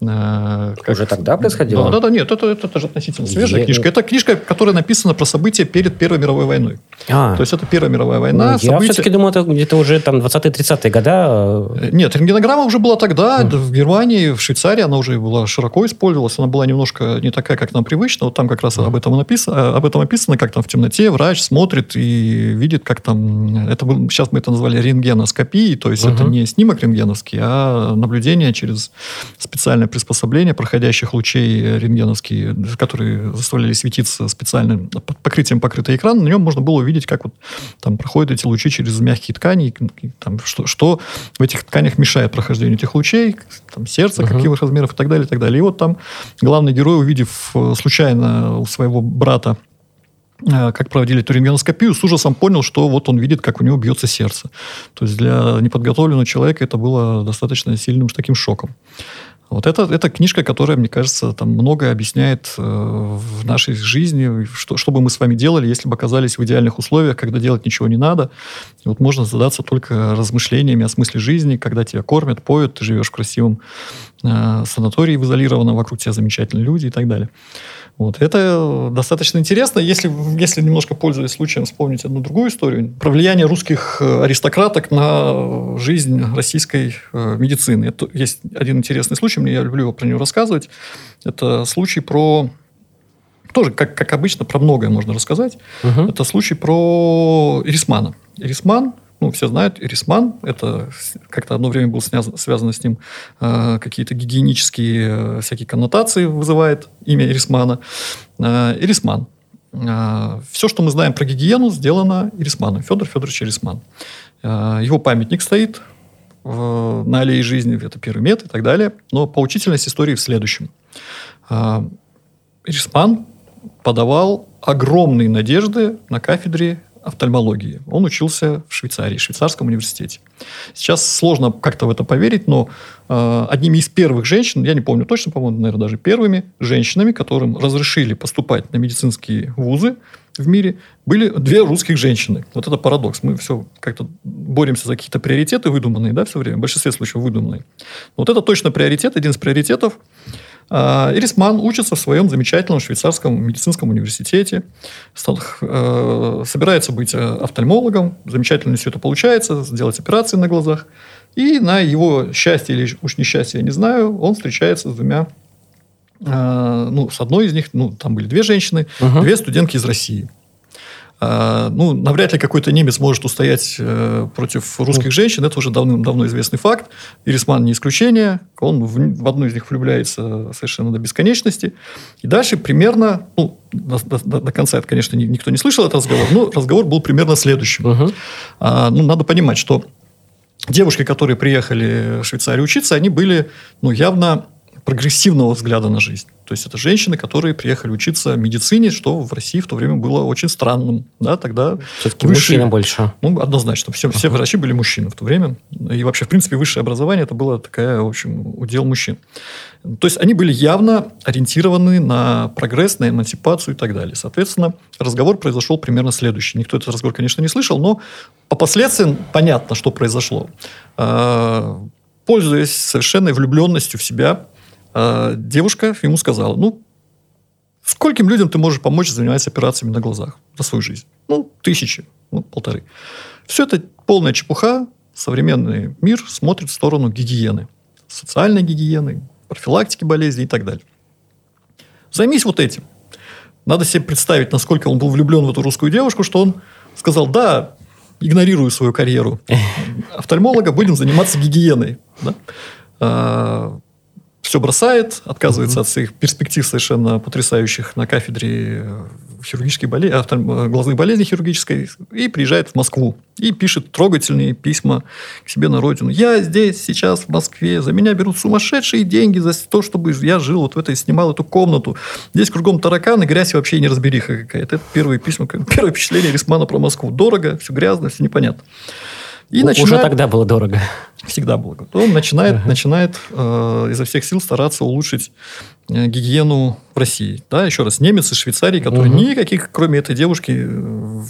Э, как... Уже тогда происходило? Да, да, да, нет, это, это, это же относительно свежая Я... книжка. Это книжка, которая написана про события перед Первой мировой войной. А. То есть это Первая мировая война. Ну, события... Я все-таки думал, это где-то уже там 20-30-е года. Э, нет, рентгенограмма уже была тогда. Mm. В Германии, в Швейцарии она уже была широко использовалась. Она была немножко не такая, как нам привычно. Вот там как раз mm. об, этом написано, об этом описано, как там в темноте врач смотрит и видит, как там... Это сейчас мы это назвали рентгеноскопией, то есть mm-hmm. это не снимок рентгеновский, а наблюдение через специальное приспособление проходящих лучей рентгеновские, которые заставляли светиться специальным покрытием покрытый экран, на нем можно было увидеть, как вот там проходят эти лучи через мягкие ткани, и, там, что, что в этих тканях мешает прохождению этих лучей, там сердце, uh-huh. каких размеров и так далее, и так далее. И вот там главный герой, увидев э, случайно у своего брата как проводили эту рентгеноскопию, с ужасом понял, что вот он видит, как у него бьется сердце. То есть для неподготовленного человека это было достаточно сильным таким шоком. Вот это, это книжка, которая, мне кажется, там многое объясняет э, в нашей жизни, что, что бы мы с вами делали, если бы оказались в идеальных условиях, когда делать ничего не надо. И вот можно задаться только размышлениями о смысле жизни, когда тебя кормят, поют, ты живешь в красивом э, санатории в изолированном, вокруг тебя замечательные люди и так далее. Вот. Это достаточно интересно. Если, если немножко пользуясь случаем вспомнить одну другую историю, про влияние русских э, аристократок на жизнь российской э, медицины. Это есть один интересный случай, мне я люблю его про него рассказывать. Это случай про тоже, как, как обычно, про многое можно рассказать. Угу. Это случай про Эрисмана. Эрисман ну, все знают, Эрисман, это как-то одно время было связано, с ним э, какие-то гигиенические э, всякие коннотации вызывает имя Эрисмана. Э, Эрисман. Э, все, что мы знаем про гигиену, сделано Эрисманом. Федор Федорович Эрисман. Э, его памятник стоит э, на аллее жизни, это мет и так далее. Но поучительность истории в следующем. Э, Эрисман подавал огромные надежды на кафедре офтальмологии. Он учился в Швейцарии, в швейцарском университете. Сейчас сложно как-то в это поверить, но э, одними из первых женщин, я не помню точно, по-моему, наверное, даже первыми женщинами, которым разрешили поступать на медицинские вузы в мире, были две русских женщины. Вот это парадокс. Мы все как-то боремся за какие-то приоритеты выдуманные, да, все время. В большинстве случаев выдуманные. Вот это точно приоритет, один из приоритетов – а, Ирисман учится в своем замечательном швейцарском медицинском университете, э, собирается быть э, офтальмологом, замечательно все это получается, сделать операции на глазах. И на его счастье или уж несчастье, я не знаю, он встречается с двумя э, ну, с одной из них, ну, там были две женщины, угу. две студентки из России. А, ну, навряд ли какой-то немец может устоять э, против русских женщин. Это уже давным-давно известный факт. Ирисман не исключение. Он в, в одну из них влюбляется совершенно до бесконечности. И дальше примерно, ну, до, до, до конца это, конечно, никто не слышал этот разговор, но разговор был примерно следующим. Угу. А, ну, надо понимать, что девушки, которые приехали в Швейцарию учиться, они были, ну, явно прогрессивного взгляда на жизнь. То есть это женщины, которые приехали учиться медицине, что в России в то время было очень странным. Да, тогда Все-таки высшие, мужчины больше. Ну, однозначно. Все, все врачи были мужчины в то время. И вообще, в принципе, высшее образование это было такая, в общем, удел мужчин. То есть они были явно ориентированы на прогресс, на эмансипацию и так далее. Соответственно, разговор произошел примерно следующий. Никто этот разговор, конечно, не слышал, но по последствиям понятно, что произошло. А, пользуясь совершенной влюбленностью в себя, а девушка ему сказала, ну, скольким людям ты можешь помочь заниматься операциями на глазах за свою жизнь? Ну, тысячи, ну, полторы. Все это полная чепуха. Современный мир смотрит в сторону гигиены. Социальной гигиены, профилактики болезней и так далее. Займись вот этим. Надо себе представить, насколько он был влюблен в эту русскую девушку, что он сказал, да, игнорирую свою карьеру офтальмолога, будем заниматься гигиеной. Да? Все бросает, отказывается mm-hmm. от своих перспектив совершенно потрясающих на кафедре э, хирургической болезни, э, глазных болезней хирургической, и приезжает в Москву. И пишет трогательные письма к себе на родину. Я здесь сейчас в Москве, за меня берут сумасшедшие деньги за то, чтобы я жил вот в этой, снимал эту комнату. Здесь кругом тараканы, грязь и вообще не разбериха какая-то. Это первые письма, первое впечатление Рисмана про Москву. Дорого, все грязно, все непонятно. И начинает... Уже тогда было дорого. Всегда было. Он начинает, uh-huh. начинает э, изо всех сил стараться улучшить э, гигиену в России. Да, еще раз, немец из Швейцарии, который uh-huh. никаких, кроме этой девушки, э,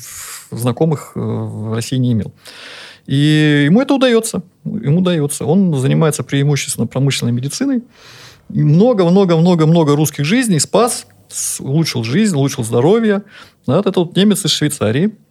знакомых э, в России не имел. И ему это удается. Ему удается. Он занимается преимущественно промышленной медициной. Много-много-много-много русских жизней спас, улучшил жизнь, улучшил здоровье. Да, это вот немец из Швейцарии –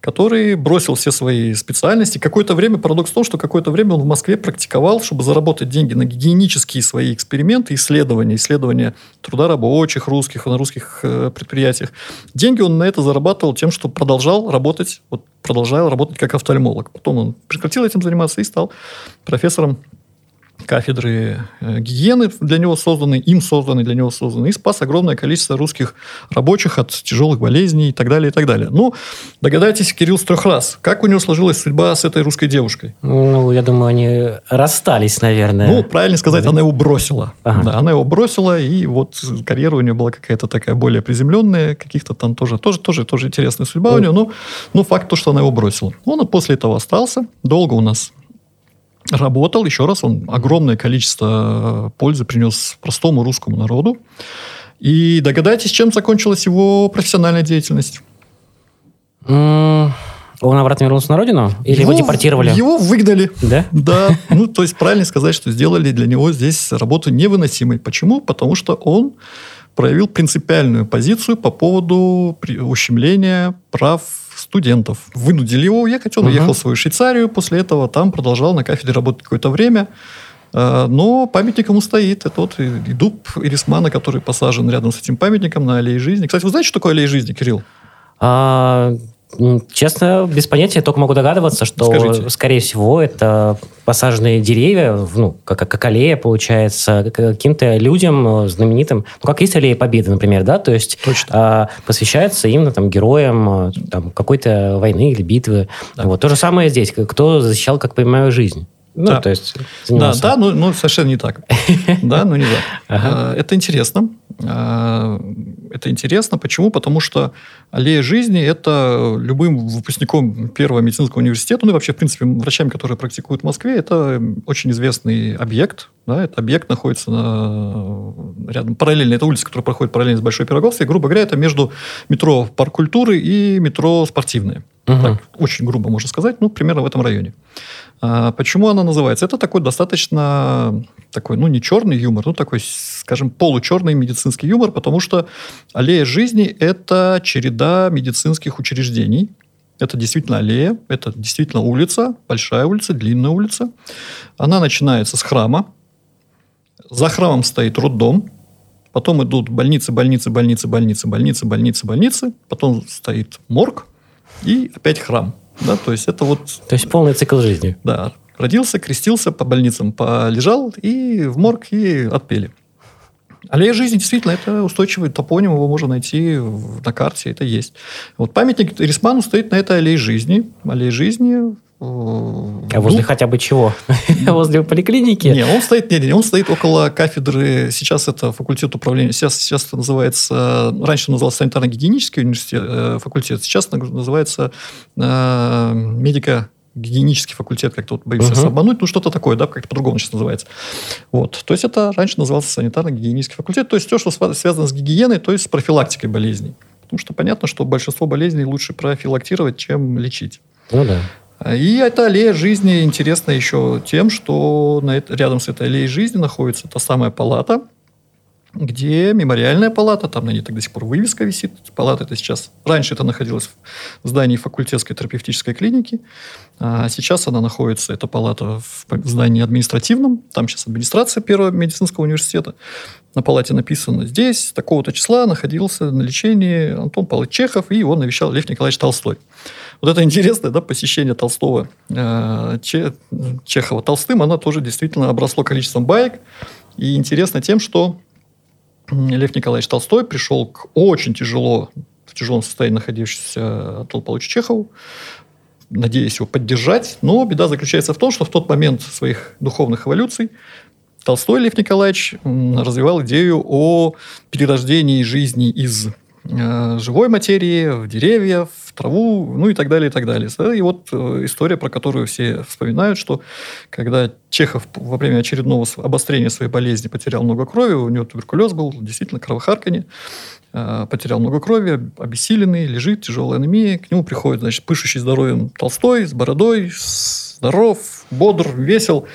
который бросил все свои специальности. Какое-то время, парадокс в том, что какое-то время он в Москве практиковал, чтобы заработать деньги на гигиенические свои эксперименты, исследования, исследования труда рабочих русских на русских э, предприятиях. Деньги он на это зарабатывал тем, что продолжал работать, вот продолжал работать как офтальмолог. Потом он прекратил этим заниматься и стал профессором кафедры э, гигиены для него созданы, им созданы, для него созданы, и спас огромное количество русских рабочих от тяжелых болезней и так далее, и так далее. Ну, догадайтесь, Кирилл с трех раз. Как у него сложилась судьба с этой русской девушкой? Ну, я думаю, они расстались, наверное. Ну, правильно сказать, она его бросила. Ага. Да, она его бросила, и вот карьера у нее была какая-то такая более приземленная, каких-то там тоже, тоже, тоже, тоже интересная судьба ну. у нее, но, но факт то, что она его бросила. Он после этого остался, долго у нас работал, еще раз, он огромное количество пользы принес простому русскому народу. И догадайтесь, чем закончилась его профессиональная деятельность? Он обратно вернулся на родину? Или его, его депортировали? Его выгнали. Да? Да. Ну, то есть, правильно сказать, что сделали для него здесь работу невыносимой. Почему? Потому что он проявил принципиальную позицию по поводу ущемления прав студентов. Вынудили его уехать, он угу. уехал в свою Швейцарию, после этого там продолжал на кафедре работать какое-то время. Э, но памятник ему стоит. Это вот и дуб Ирисмана, который посажен рядом с этим памятником на аллее жизни. Кстати, вы знаете, что такое аллея жизни, Кирилл? А, Честно, без понятия, только могу догадываться, что, Скажите. скорее всего, это посаженные деревья, ну, как, как аллея, получается, каким-то людям знаменитым, ну, как есть аллея Победы, например, да, то есть а, посвящается именно там героям а, там, какой-то войны или битвы. Да. Вот. То же самое здесь, кто защищал, как понимаю, жизнь. Ну, да. то есть занимался. Да, да, ну, ну совершенно не так. Да, ну не так. А, это интересно. А, это интересно. Почему? Потому что аллея жизни – это любым выпускником первого медицинского университета, ну и вообще, в принципе, врачами, которые практикуют в Москве, это очень известный объект. Да, этот объект находится на, рядом, параллельно, это улица, которая проходит параллельно с Большой Пироговской. Грубо говоря, это между метро Парк культуры и метро Спортивное. Угу. Так, очень грубо можно сказать, ну, примерно в этом районе. А почему она называется? Это такой достаточно такой, ну, не черный юмор, ну, такой, скажем, получерный медицинский юмор, потому что аллея жизни – это череда медицинских учреждений. Это действительно аллея, это действительно улица, большая улица, длинная улица. Она начинается с храма. За храмом стоит роддом. Потом идут больницы, больницы, больницы, больницы, больницы, больницы, больницы. Потом стоит морг и опять храм. Да, то есть это вот... То есть полный цикл жизни. Да. Родился, крестился, по больницам полежал, и в морг, и отпели. Аллея жизни действительно это устойчивый топоним, его можно найти на карте, это есть. Вот памятник Рисману стоит на этой аллее жизни. Аллея жизни а возле ну, хотя бы чего? возле поликлиники? Не, он стоит, не, не, он стоит около кафедры. Сейчас это факультет управления. Сейчас, сейчас это называется... Раньше назывался санитарно-гигиенический университет, э, факультет. Сейчас называется э, медико гигиенический факультет, как-то вот боимся uh-huh. обмануть, ну что-то такое, да, как-то по-другому сейчас называется. Вот. То есть это раньше назывался санитарно-гигиенический факультет, то есть все, что связано с гигиеной, то есть с профилактикой болезней. Потому что понятно, что большинство болезней лучше профилактировать, чем лечить. Ну да. И эта аллея жизни интересна еще тем, что на это, рядом с этой аллеей жизни находится та самая палата, где мемориальная палата, там на ней так до сих пор вывеска висит. Палата это сейчас... Раньше это находилось в здании факультетской терапевтической клиники, а сейчас она находится, эта палата, в здании административном. Там сейчас администрация Первого медицинского университета. На палате написано, здесь такого-то числа находился на лечении Антон Павлович Чехов, и его навещал Лев Николаевич Толстой. Вот это интересное да, посещение Толстого, э, Чехова Толстым, оно тоже действительно обросло количеством баек. И интересно тем, что Лев Николаевич Толстой пришел к очень тяжело, в тяжелом состоянии находившемуся Анатолию Павловичу Чехову, надеясь его поддержать. Но беда заключается в том, что в тот момент своих духовных эволюций Толстой Лев Николаевич развивал идею о перерождении жизни из э, живой материи в деревья, в траву, ну и так далее, и так далее. И вот э, история, про которую все вспоминают, что когда Чехов во время очередного обострения своей болезни потерял много крови, у него туберкулез был, действительно кровохарканье, э, потерял много крови, обессиленный, лежит, тяжелая анемия, к нему приходит, значит, пышущий здоровьем Толстой, с бородой, здоров, бодр, весел,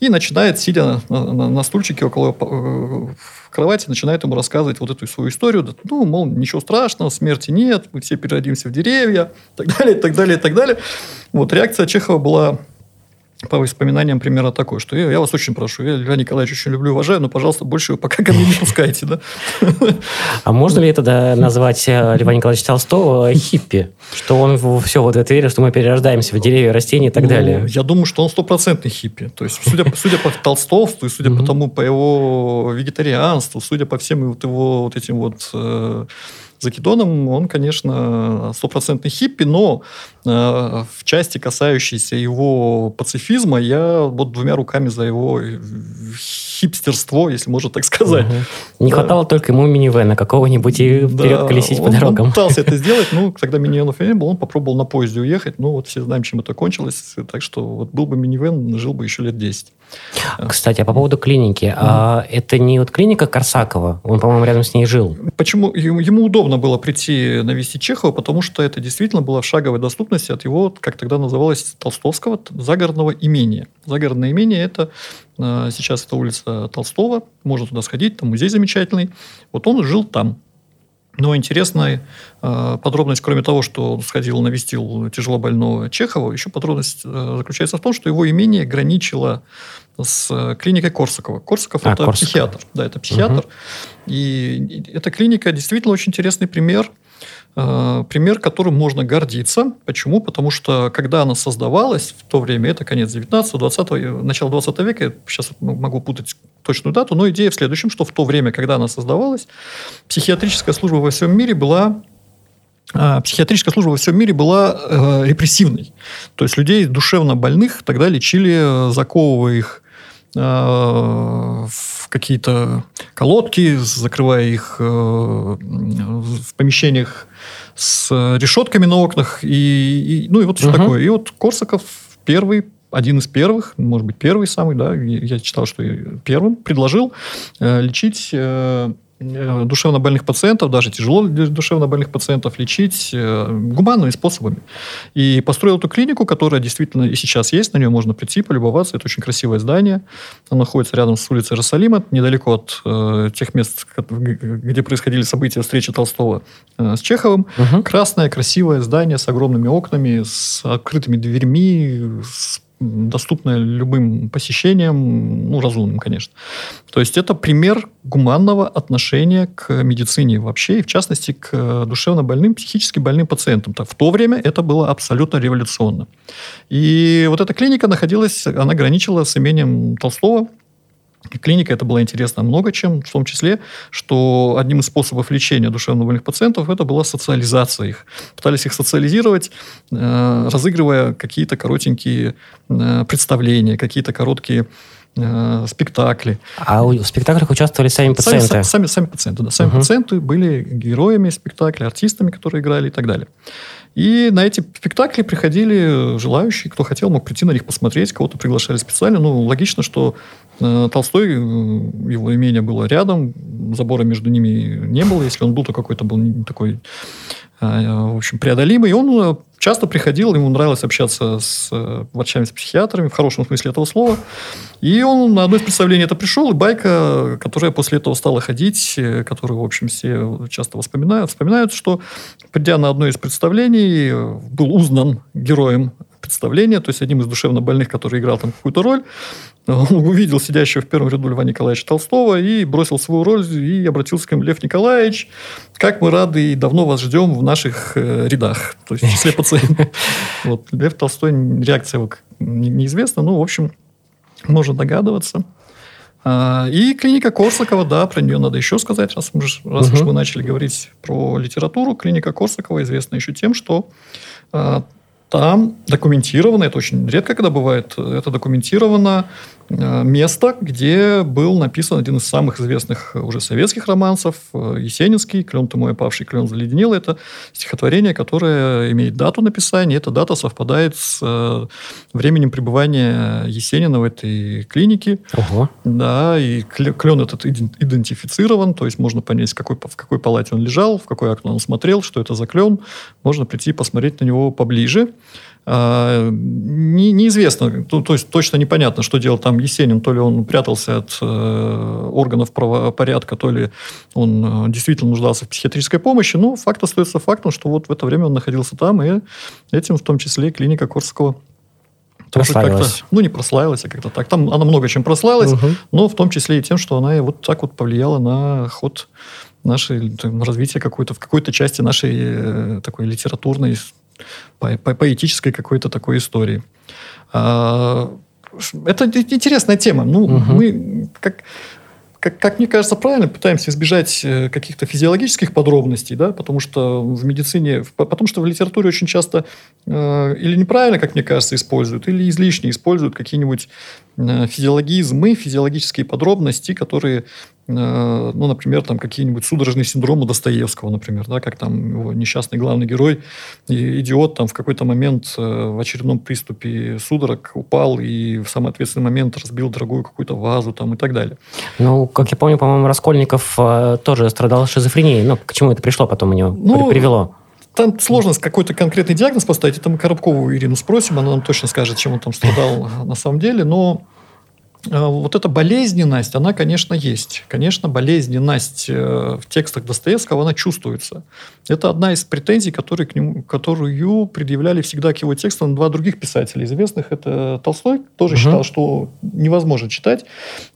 и начинает, сидя на, на, на стульчике около э, кровати, начинает ему рассказывать вот эту свою историю. Ну, мол, ничего страшного, смерти нет, мы все переродимся в деревья, и так далее, и так далее, и так далее. Вот реакция Чехова была по воспоминаниям примерно такой, что я, я вас очень прошу, я Льва Николаевича очень люблю уважаю, но, пожалуйста, больше его пока ко мне не пускайте. Да? А можно ли это назвать э, Льва Николаевича Толстого хиппи? Что он все вот это верит, что мы перерождаемся в деревья, растения и так ну, далее? Я думаю, что он стопроцентный хиппи. То есть, судя, судя по толстовству, и судя по тому, по его вегетарианству, судя по всем вот его вот этим вот э, закидоном, он, конечно, стопроцентный хиппи, но э, в части, касающейся его пацифизма, я вот двумя руками за его хипстерство, если можно так сказать. Угу. Не да. хватало только ему минивэна какого-нибудь и вперед да, колесить он, по дорогам. Он пытался это сделать, ну, тогда минивенов не было, он попробовал на поезде уехать, ну, вот все знаем, чем это кончилось, так что вот был бы минивэн, жил бы еще лет 10. Кстати, а по поводу клиники, а, это не вот клиника Корсакова, он, по-моему, рядом с ней жил. Почему? Ему удобно было прийти навестить Чехова, потому что это действительно было в шаговой доступности от его, как тогда называлось, Толстовского загородного имения. Загородное имение – это а, сейчас это улица Толстого, можно туда сходить, там музей замечательный. Вот он жил там. Но интересная э, подробность, кроме того, что он сходил, навестил тяжело больного Чехова, еще подробность э, заключается в том, что его имение граничило с э, клиникой Корсакова. Корсаков а, это Корсаков. психиатр. Да, это психиатр. Угу. И, и эта клиника действительно очень интересный пример – Э, пример, которым можно гордиться. Почему? Потому что, когда она создавалась, в то время, это конец 19 20 начало 20 века, я сейчас могу путать точную дату, но идея в следующем, что в то время, когда она создавалась, психиатрическая служба во всем мире была э, психиатрическая служба во всем мире была э, репрессивной. То есть людей душевно больных тогда лечили, заковывая их э, в какие-то колодки, закрывая их э, в помещениях с решетками на окнах, и, и ну и вот угу. такое. И вот Корсаков первый один из первых, может быть, первый самый, да, я читал, что первым предложил э, лечить э, Э, душевнобольных пациентов, даже тяжело душевнобольных пациентов лечить э, гуманными способами. И построил эту клинику, которая действительно и сейчас есть, на нее можно прийти, полюбоваться. Это очень красивое здание. Оно находится рядом с улицей Иерусалима, недалеко от э, тех мест, где происходили события встречи Толстого э, с Чеховым. Угу. Красное, красивое здание с огромными окнами, с открытыми дверьми, с доступная любым посещениям, ну, разумным, конечно. То есть это пример гуманного отношения к медицине вообще, и в частности к душевно больным, психически больным пациентам. Так, в то время это было абсолютно революционно. И вот эта клиника находилась, она граничила с имением Толстого, Клиника это была интересна много чем, в том числе, что одним из способов лечения душевнобольных пациентов это была социализация их. Пытались их социализировать, э, разыгрывая какие-то коротенькие э, представления, какие-то короткие э, спектакли. А в спектаклях участвовали сами пациенты? Сами, сами, сами пациенты, да. Сами угу. пациенты были героями спектакля, артистами, которые играли и так далее. И на эти спектакли приходили желающие, кто хотел, мог прийти на них посмотреть, кого-то приглашали специально. Ну, логично, что э, Толстой, э, его имение было рядом, забора между ними не было. Если он был, то какой-то был такой в общем, преодолимый. И он часто приходил, ему нравилось общаться с врачами, с психиатрами, в хорошем смысле этого слова. И он на одно из представлений это пришел, и байка, которая после этого стала ходить, которую, в общем, все часто вспоминают, вспоминают, что, придя на одно из представлений, был узнан героем представления, то есть одним из душевно больных, который играл там какую-то роль, увидел сидящего в первом ряду Льва Николаевича Толстого и бросил свою роль и обратился к нему, Лев Николаевич, как мы рады и давно вас ждем в наших э, рядах, то есть в числе пациентов. Вот. Лев Толстой, реакция его неизвестна, но, в общем, можно догадываться. А, и клиника Корсакова, да, про нее надо еще сказать, раз, мы, раз уж мы начали говорить про литературу. Клиника Корсакова известна еще тем, что а, там документировано, это очень редко когда бывает, это документировано Э, место, где был написан один из самых известных уже советских романсов, э, Есенинский, «Клен ты мой опавший, клен заледенел». Это стихотворение, которое имеет дату написания. Эта дата совпадает с э, временем пребывания Есенина в этой клинике. Ого. Да, и клен этот идентифицирован, то есть можно понять, в какой, в какой палате он лежал, в какое окно он смотрел, что это за клен. Можно прийти и посмотреть на него поближе. А, не, неизвестно, то, то есть точно непонятно, что делал там Есенин. То ли он прятался от э, органов правопорядка, то ли он э, действительно нуждался в психиатрической помощи. Но факт остается фактом, что вот в это время он находился там, и этим в том числе клиника Корского тоже как-то, ну, не прославилась, а как-то так. Там она много чем прославилась, угу. но в том числе и тем, что она вот так вот повлияла на ход нашей, на развитие какой-то, в какой-то части нашей э, такой литературной по, по, поэтической какой-то такой истории. А, это интересная тема. Ну, угу. мы как как, как мне кажется, правильно пытаемся избежать э, каких-то физиологических подробностей, да, потому что в медицине, потому что в литературе очень часто э, или неправильно, как мне кажется, используют, или излишне используют какие-нибудь э, физиологизмы, физиологические подробности, которые ну, например, там какие-нибудь судорожные синдромы Достоевского, например, да, как там его несчастный главный герой, идиот там в какой-то момент э, в очередном приступе судорог упал и в самый ответственный момент разбил дорогую какую-то вазу там и так далее. Ну, как я помню, по-моему, Раскольников э, тоже страдал шизофренией. Ну, к чему это пришло потом у него, ну, привело? Там сложно какой-то конкретный диагноз поставить. Это мы Коробкову Ирину спросим, она нам точно скажет, чем он там страдал на самом деле. Но Э, вот эта болезненность, она, конечно, есть. Конечно, болезненность э, в текстах Достоевского, она чувствуется. Это одна из претензий, которые к нему, которую предъявляли всегда к его текстам два других писателя известных. Это Толстой, тоже угу. считал, что невозможно читать.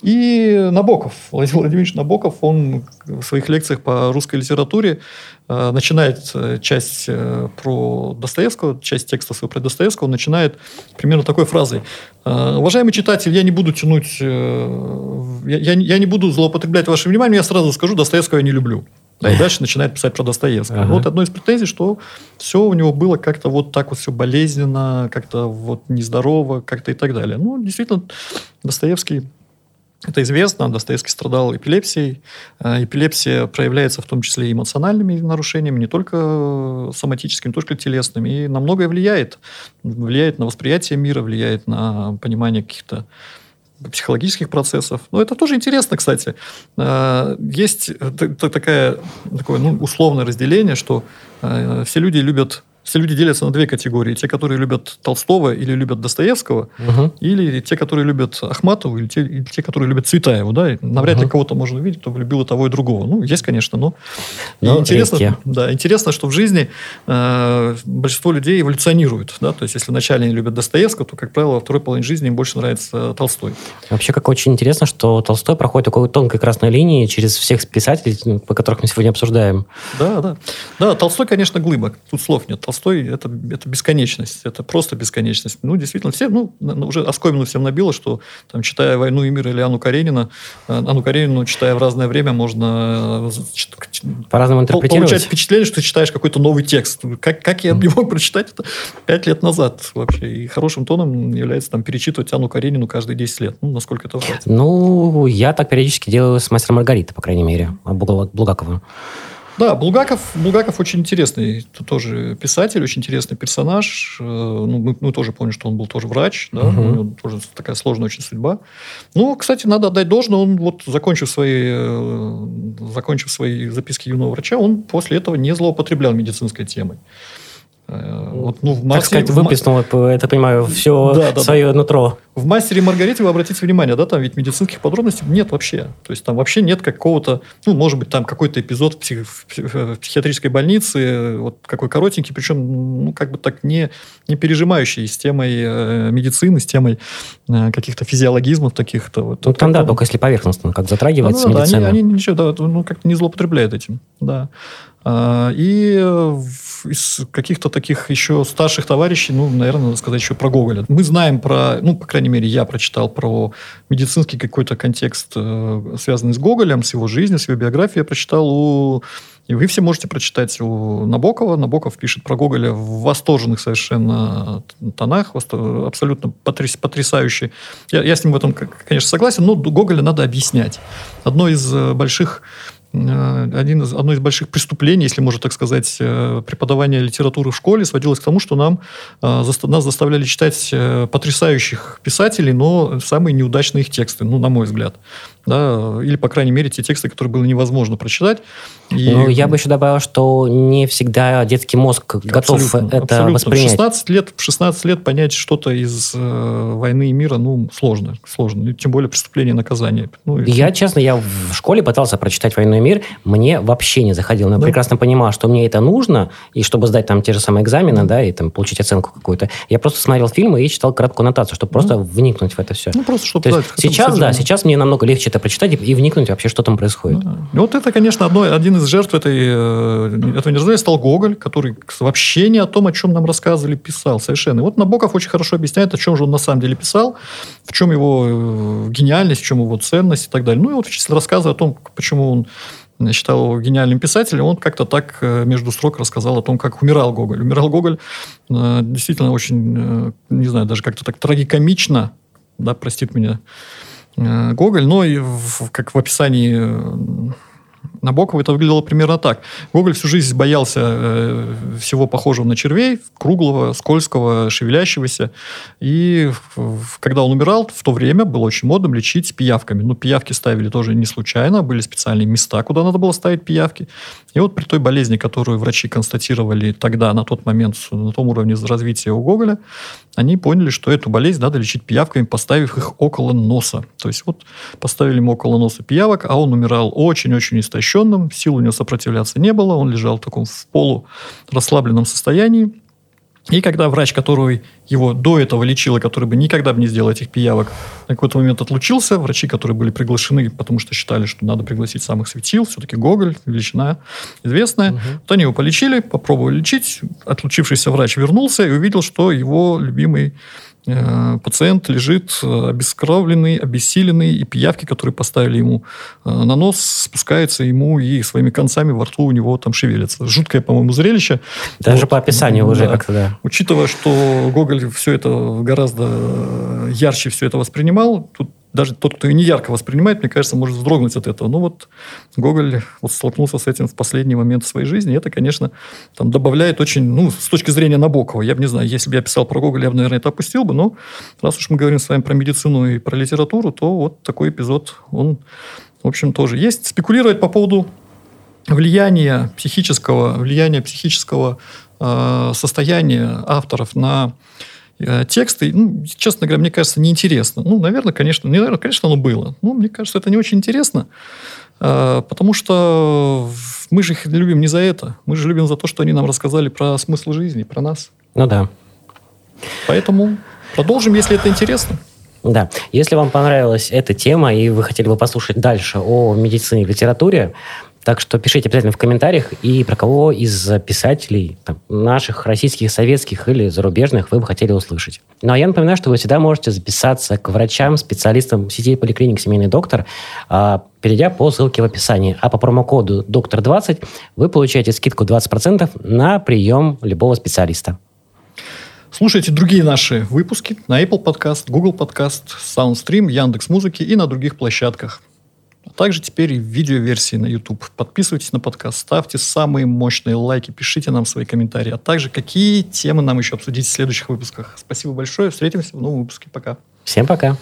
И Набоков, Владимир Владимирович Набоков, он в своих лекциях по русской литературе Э, начинает э, часть э, про Достоевского, часть текста своего про Достоевского, он начинает примерно такой фразой. Уважаемый читатель, я не буду тянуть, я, я не буду злоупотреблять вашим вниманием, я сразу скажу, Достоевского я не люблю. Да, и дальше начинает писать про Достоевского. Ага. Вот одно из претензий, что все у него было как-то вот так вот все болезненно, как-то вот нездорово, как-то и так далее. Ну, действительно, Достоевский это известно, Достоевский страдал эпилепсией. Э, эпилепсия проявляется в том числе и эмоциональными нарушениями, не только соматическими, не только телесными, и на многое влияет. Влияет на восприятие мира, влияет на понимание каких-то психологических процессов. Но это тоже интересно, кстати. Э, есть такая, такое ну, условное разделение, что э, все люди любят все люди делятся на две категории. Те, которые любят Толстого или любят Достоевского, угу. или те, которые любят Ахматову, или те, или те которые любят Цветаеву. Да? Навряд угу. ли кого-то можно увидеть, кто любил и того, и другого. Ну, есть, конечно, но... но интересно, да, интересно, что в жизни э, большинство людей эволюционируют. Да? То есть, если вначале они любят Достоевского, то, как правило, во второй половине жизни им больше нравится Толстой. Вообще, как очень интересно, что Толстой проходит такой тонкой красной линии через всех писателей, по которых мы сегодня обсуждаем. Да, да. Да, Толстой, конечно, глыба. Тут слов нет. Толстой это, это бесконечность, это просто бесконечность. Ну, действительно, все, ну, уже оскомину всем набило, что, там, читая «Войну и мир» или Анну Каренина, э, Анну Каренину, читая в разное время, можно э, по-разному интерпретировать. получать впечатление, что ты читаешь какой-то новый текст. Как, как я не мог прочитать это пять лет назад вообще? И хорошим тоном является там перечитывать Анну Каренину каждые 10 лет. Ну, насколько это хватит. Ну, я так периодически делаю с «Мастером Маргарита», по крайней мере, Булгакова. Да, Булгаков, Булгаков очень интересный тоже писатель, очень интересный персонаж. Э, ну, мы, мы тоже помним, что он был тоже врач, да, угу. у него тоже такая сложная очень судьба. Ну, кстати, надо отдать должное, он вот закончив свои, э, закончив свои записки юного врача, он после этого не злоупотреблял медицинской темой. Э, вот, ну, в мастере, так сказать, выплеснул, в... это понимаю, все да, да, свое да. нутро. В «Мастере и Маргарите» вы обратите внимание, да, там ведь медицинских подробностей нет вообще. То есть там вообще нет какого-то, ну, может быть, там какой-то эпизод в, псих... в психиатрической больнице, вот какой коротенький, причем, ну, как бы так не, не пережимающий с темой э, медицины, с темой э, каких-то физиологизмов таких-то. Вот, ну, там, да, только если поверхностно как затрагивается ну, да, медицина. Они, они ничего, да, ну, как-то не злоупотребляют этим, да. А, и из каких-то таких еще старших товарищей, ну, наверное, надо сказать еще про Гоголя. Мы знаем про, ну, по крайней мере, я прочитал про медицинский какой-то контекст, э, связанный с Гоголем, с его жизнью, с его биографией. Я прочитал у и вы все можете прочитать у Набокова. Набоков пишет про Гоголя в восторженных совершенно тонах, абсолютно потряс, потрясающий. Я, я с ним в этом, конечно, согласен, но Гоголя надо объяснять. Одно из э, больших Э, один из, одно из больших преступлений, если можно так сказать, э, преподавания литературы в школе сводилось к тому, что нам, э, нас заставляли читать потрясающих писателей, но самые неудачные их тексты, ну, на мой взгляд да, или, по крайней мере, те тексты, которые было невозможно прочитать. И... Ну, я бы еще добавил, что не всегда детский мозг готов абсолютно, это абсолютно. воспринять. В 16 лет, в 16 лет понять что-то из э, «Войны и мира», ну, сложно, сложно, тем более преступление и наказание. Ну, и... Я, честно, я в школе пытался прочитать «Войну и мир», мне вообще не заходило, но я да. прекрасно понимал, что мне это нужно, и чтобы сдать там те же самые экзамены, да, и там получить оценку какую-то, я просто смотрел фильмы и читал краткую аннотацию, чтобы просто вникнуть в это все. Ну, просто чтобы... То сейчас, да, сейчас мне намного легче это прочитать и, вникнуть вообще, что там происходит. Да. Вот это, конечно, одно, один из жертв этой, э, этого неразумения стал Гоголь, который вообще не о том, о чем нам рассказывали, писал совершенно. И вот Набоков очень хорошо объясняет, о чем же он на самом деле писал, в чем его э, гениальность, в чем его ценность и так далее. Ну и вот в числе рассказа о том, почему он считал его гениальным писателем, он как-то так э, между строк рассказал о том, как умирал Гоголь. Умирал Гоголь действительно очень, не знаю, даже как-то так трагикомично, да, простит меня Э, Гоголь, но и в, как в описании э, Набокова это выглядело примерно так. Гоголь всю жизнь боялся э, всего похожего на червей, круглого, скользкого, шевелящегося. И в, когда он умирал, в то время было очень модным лечить пиявками. Ну, пиявки ставили тоже не случайно, были специальные места, куда надо было ставить пиявки. И вот при той болезни, которую врачи констатировали тогда, на тот момент, на том уровне развития у Гоголя, они поняли, что эту болезнь надо лечить пиявками, поставив их около носа. То есть вот поставили ему около носа пиявок, а он умирал очень-очень истощенным, сил у него сопротивляться не было, он лежал в таком в полу расслабленном состоянии. И когда врач, который его до этого лечил, и который бы никогда бы не сделал этих пиявок, на какой-то момент отлучился, врачи, которые были приглашены, потому что считали, что надо пригласить самых светил, все-таки Гоголь, величина известная, угу. вот они его полечили, попробовали лечить, отлучившийся врач вернулся и увидел, что его любимый пациент лежит э, обескровленный, обессиленный, и пиявки, которые поставили ему э, на нос, спускаются ему и своими концами во рту у него там шевелятся. Жуткое, по-моему, зрелище. Даже вот. по описанию да. уже как-то, да. Учитывая, что Гоголь все это гораздо ярче все это воспринимал, тут даже тот, кто и не ярко воспринимает, мне кажется, может вздрогнуть от этого. Но вот Гоголь вот столкнулся с этим в последний момент своей жизни. И это, конечно, там добавляет очень, ну, с точки зрения Набокова. Я бы не знаю, если бы я писал про Гоголя, я бы, наверное, это опустил бы. Но раз уж мы говорим с вами про медицину и про литературу, то вот такой эпизод, он, в общем, тоже есть. Спекулировать по поводу влияния психического, влияния психического э, состояния авторов на тексты, ну, честно говоря, мне кажется, неинтересно. Ну, наверное, конечно, не наверное, конечно, оно было. Но мне кажется, это не очень интересно, э, потому что мы же их любим не за это. Мы же любим за то, что они нам рассказали про смысл жизни, про нас. Ну да. Поэтому продолжим, если это интересно. Да. Если вам понравилась эта тема, и вы хотели бы послушать дальше о медицине и литературе, так что пишите обязательно в комментариях, и про кого из писателей, там, наших, российских, советских или зарубежных, вы бы хотели услышать. Ну, а я напоминаю, что вы всегда можете записаться к врачам, специалистам сети поликлиник «Семейный доктор», а, перейдя по ссылке в описании. А по промокоду «Доктор20» вы получаете скидку 20% на прием любого специалиста. Слушайте другие наши выпуски на Apple Podcast, Google Podcast, SoundStream, Яндекс Музыки и на других площадках. А также теперь и видеоверсии на YouTube. Подписывайтесь на подкаст, ставьте самые мощные лайки, пишите нам свои комментарии, а также какие темы нам еще обсудить в следующих выпусках. Спасибо большое, встретимся в новом выпуске. Пока. Всем пока.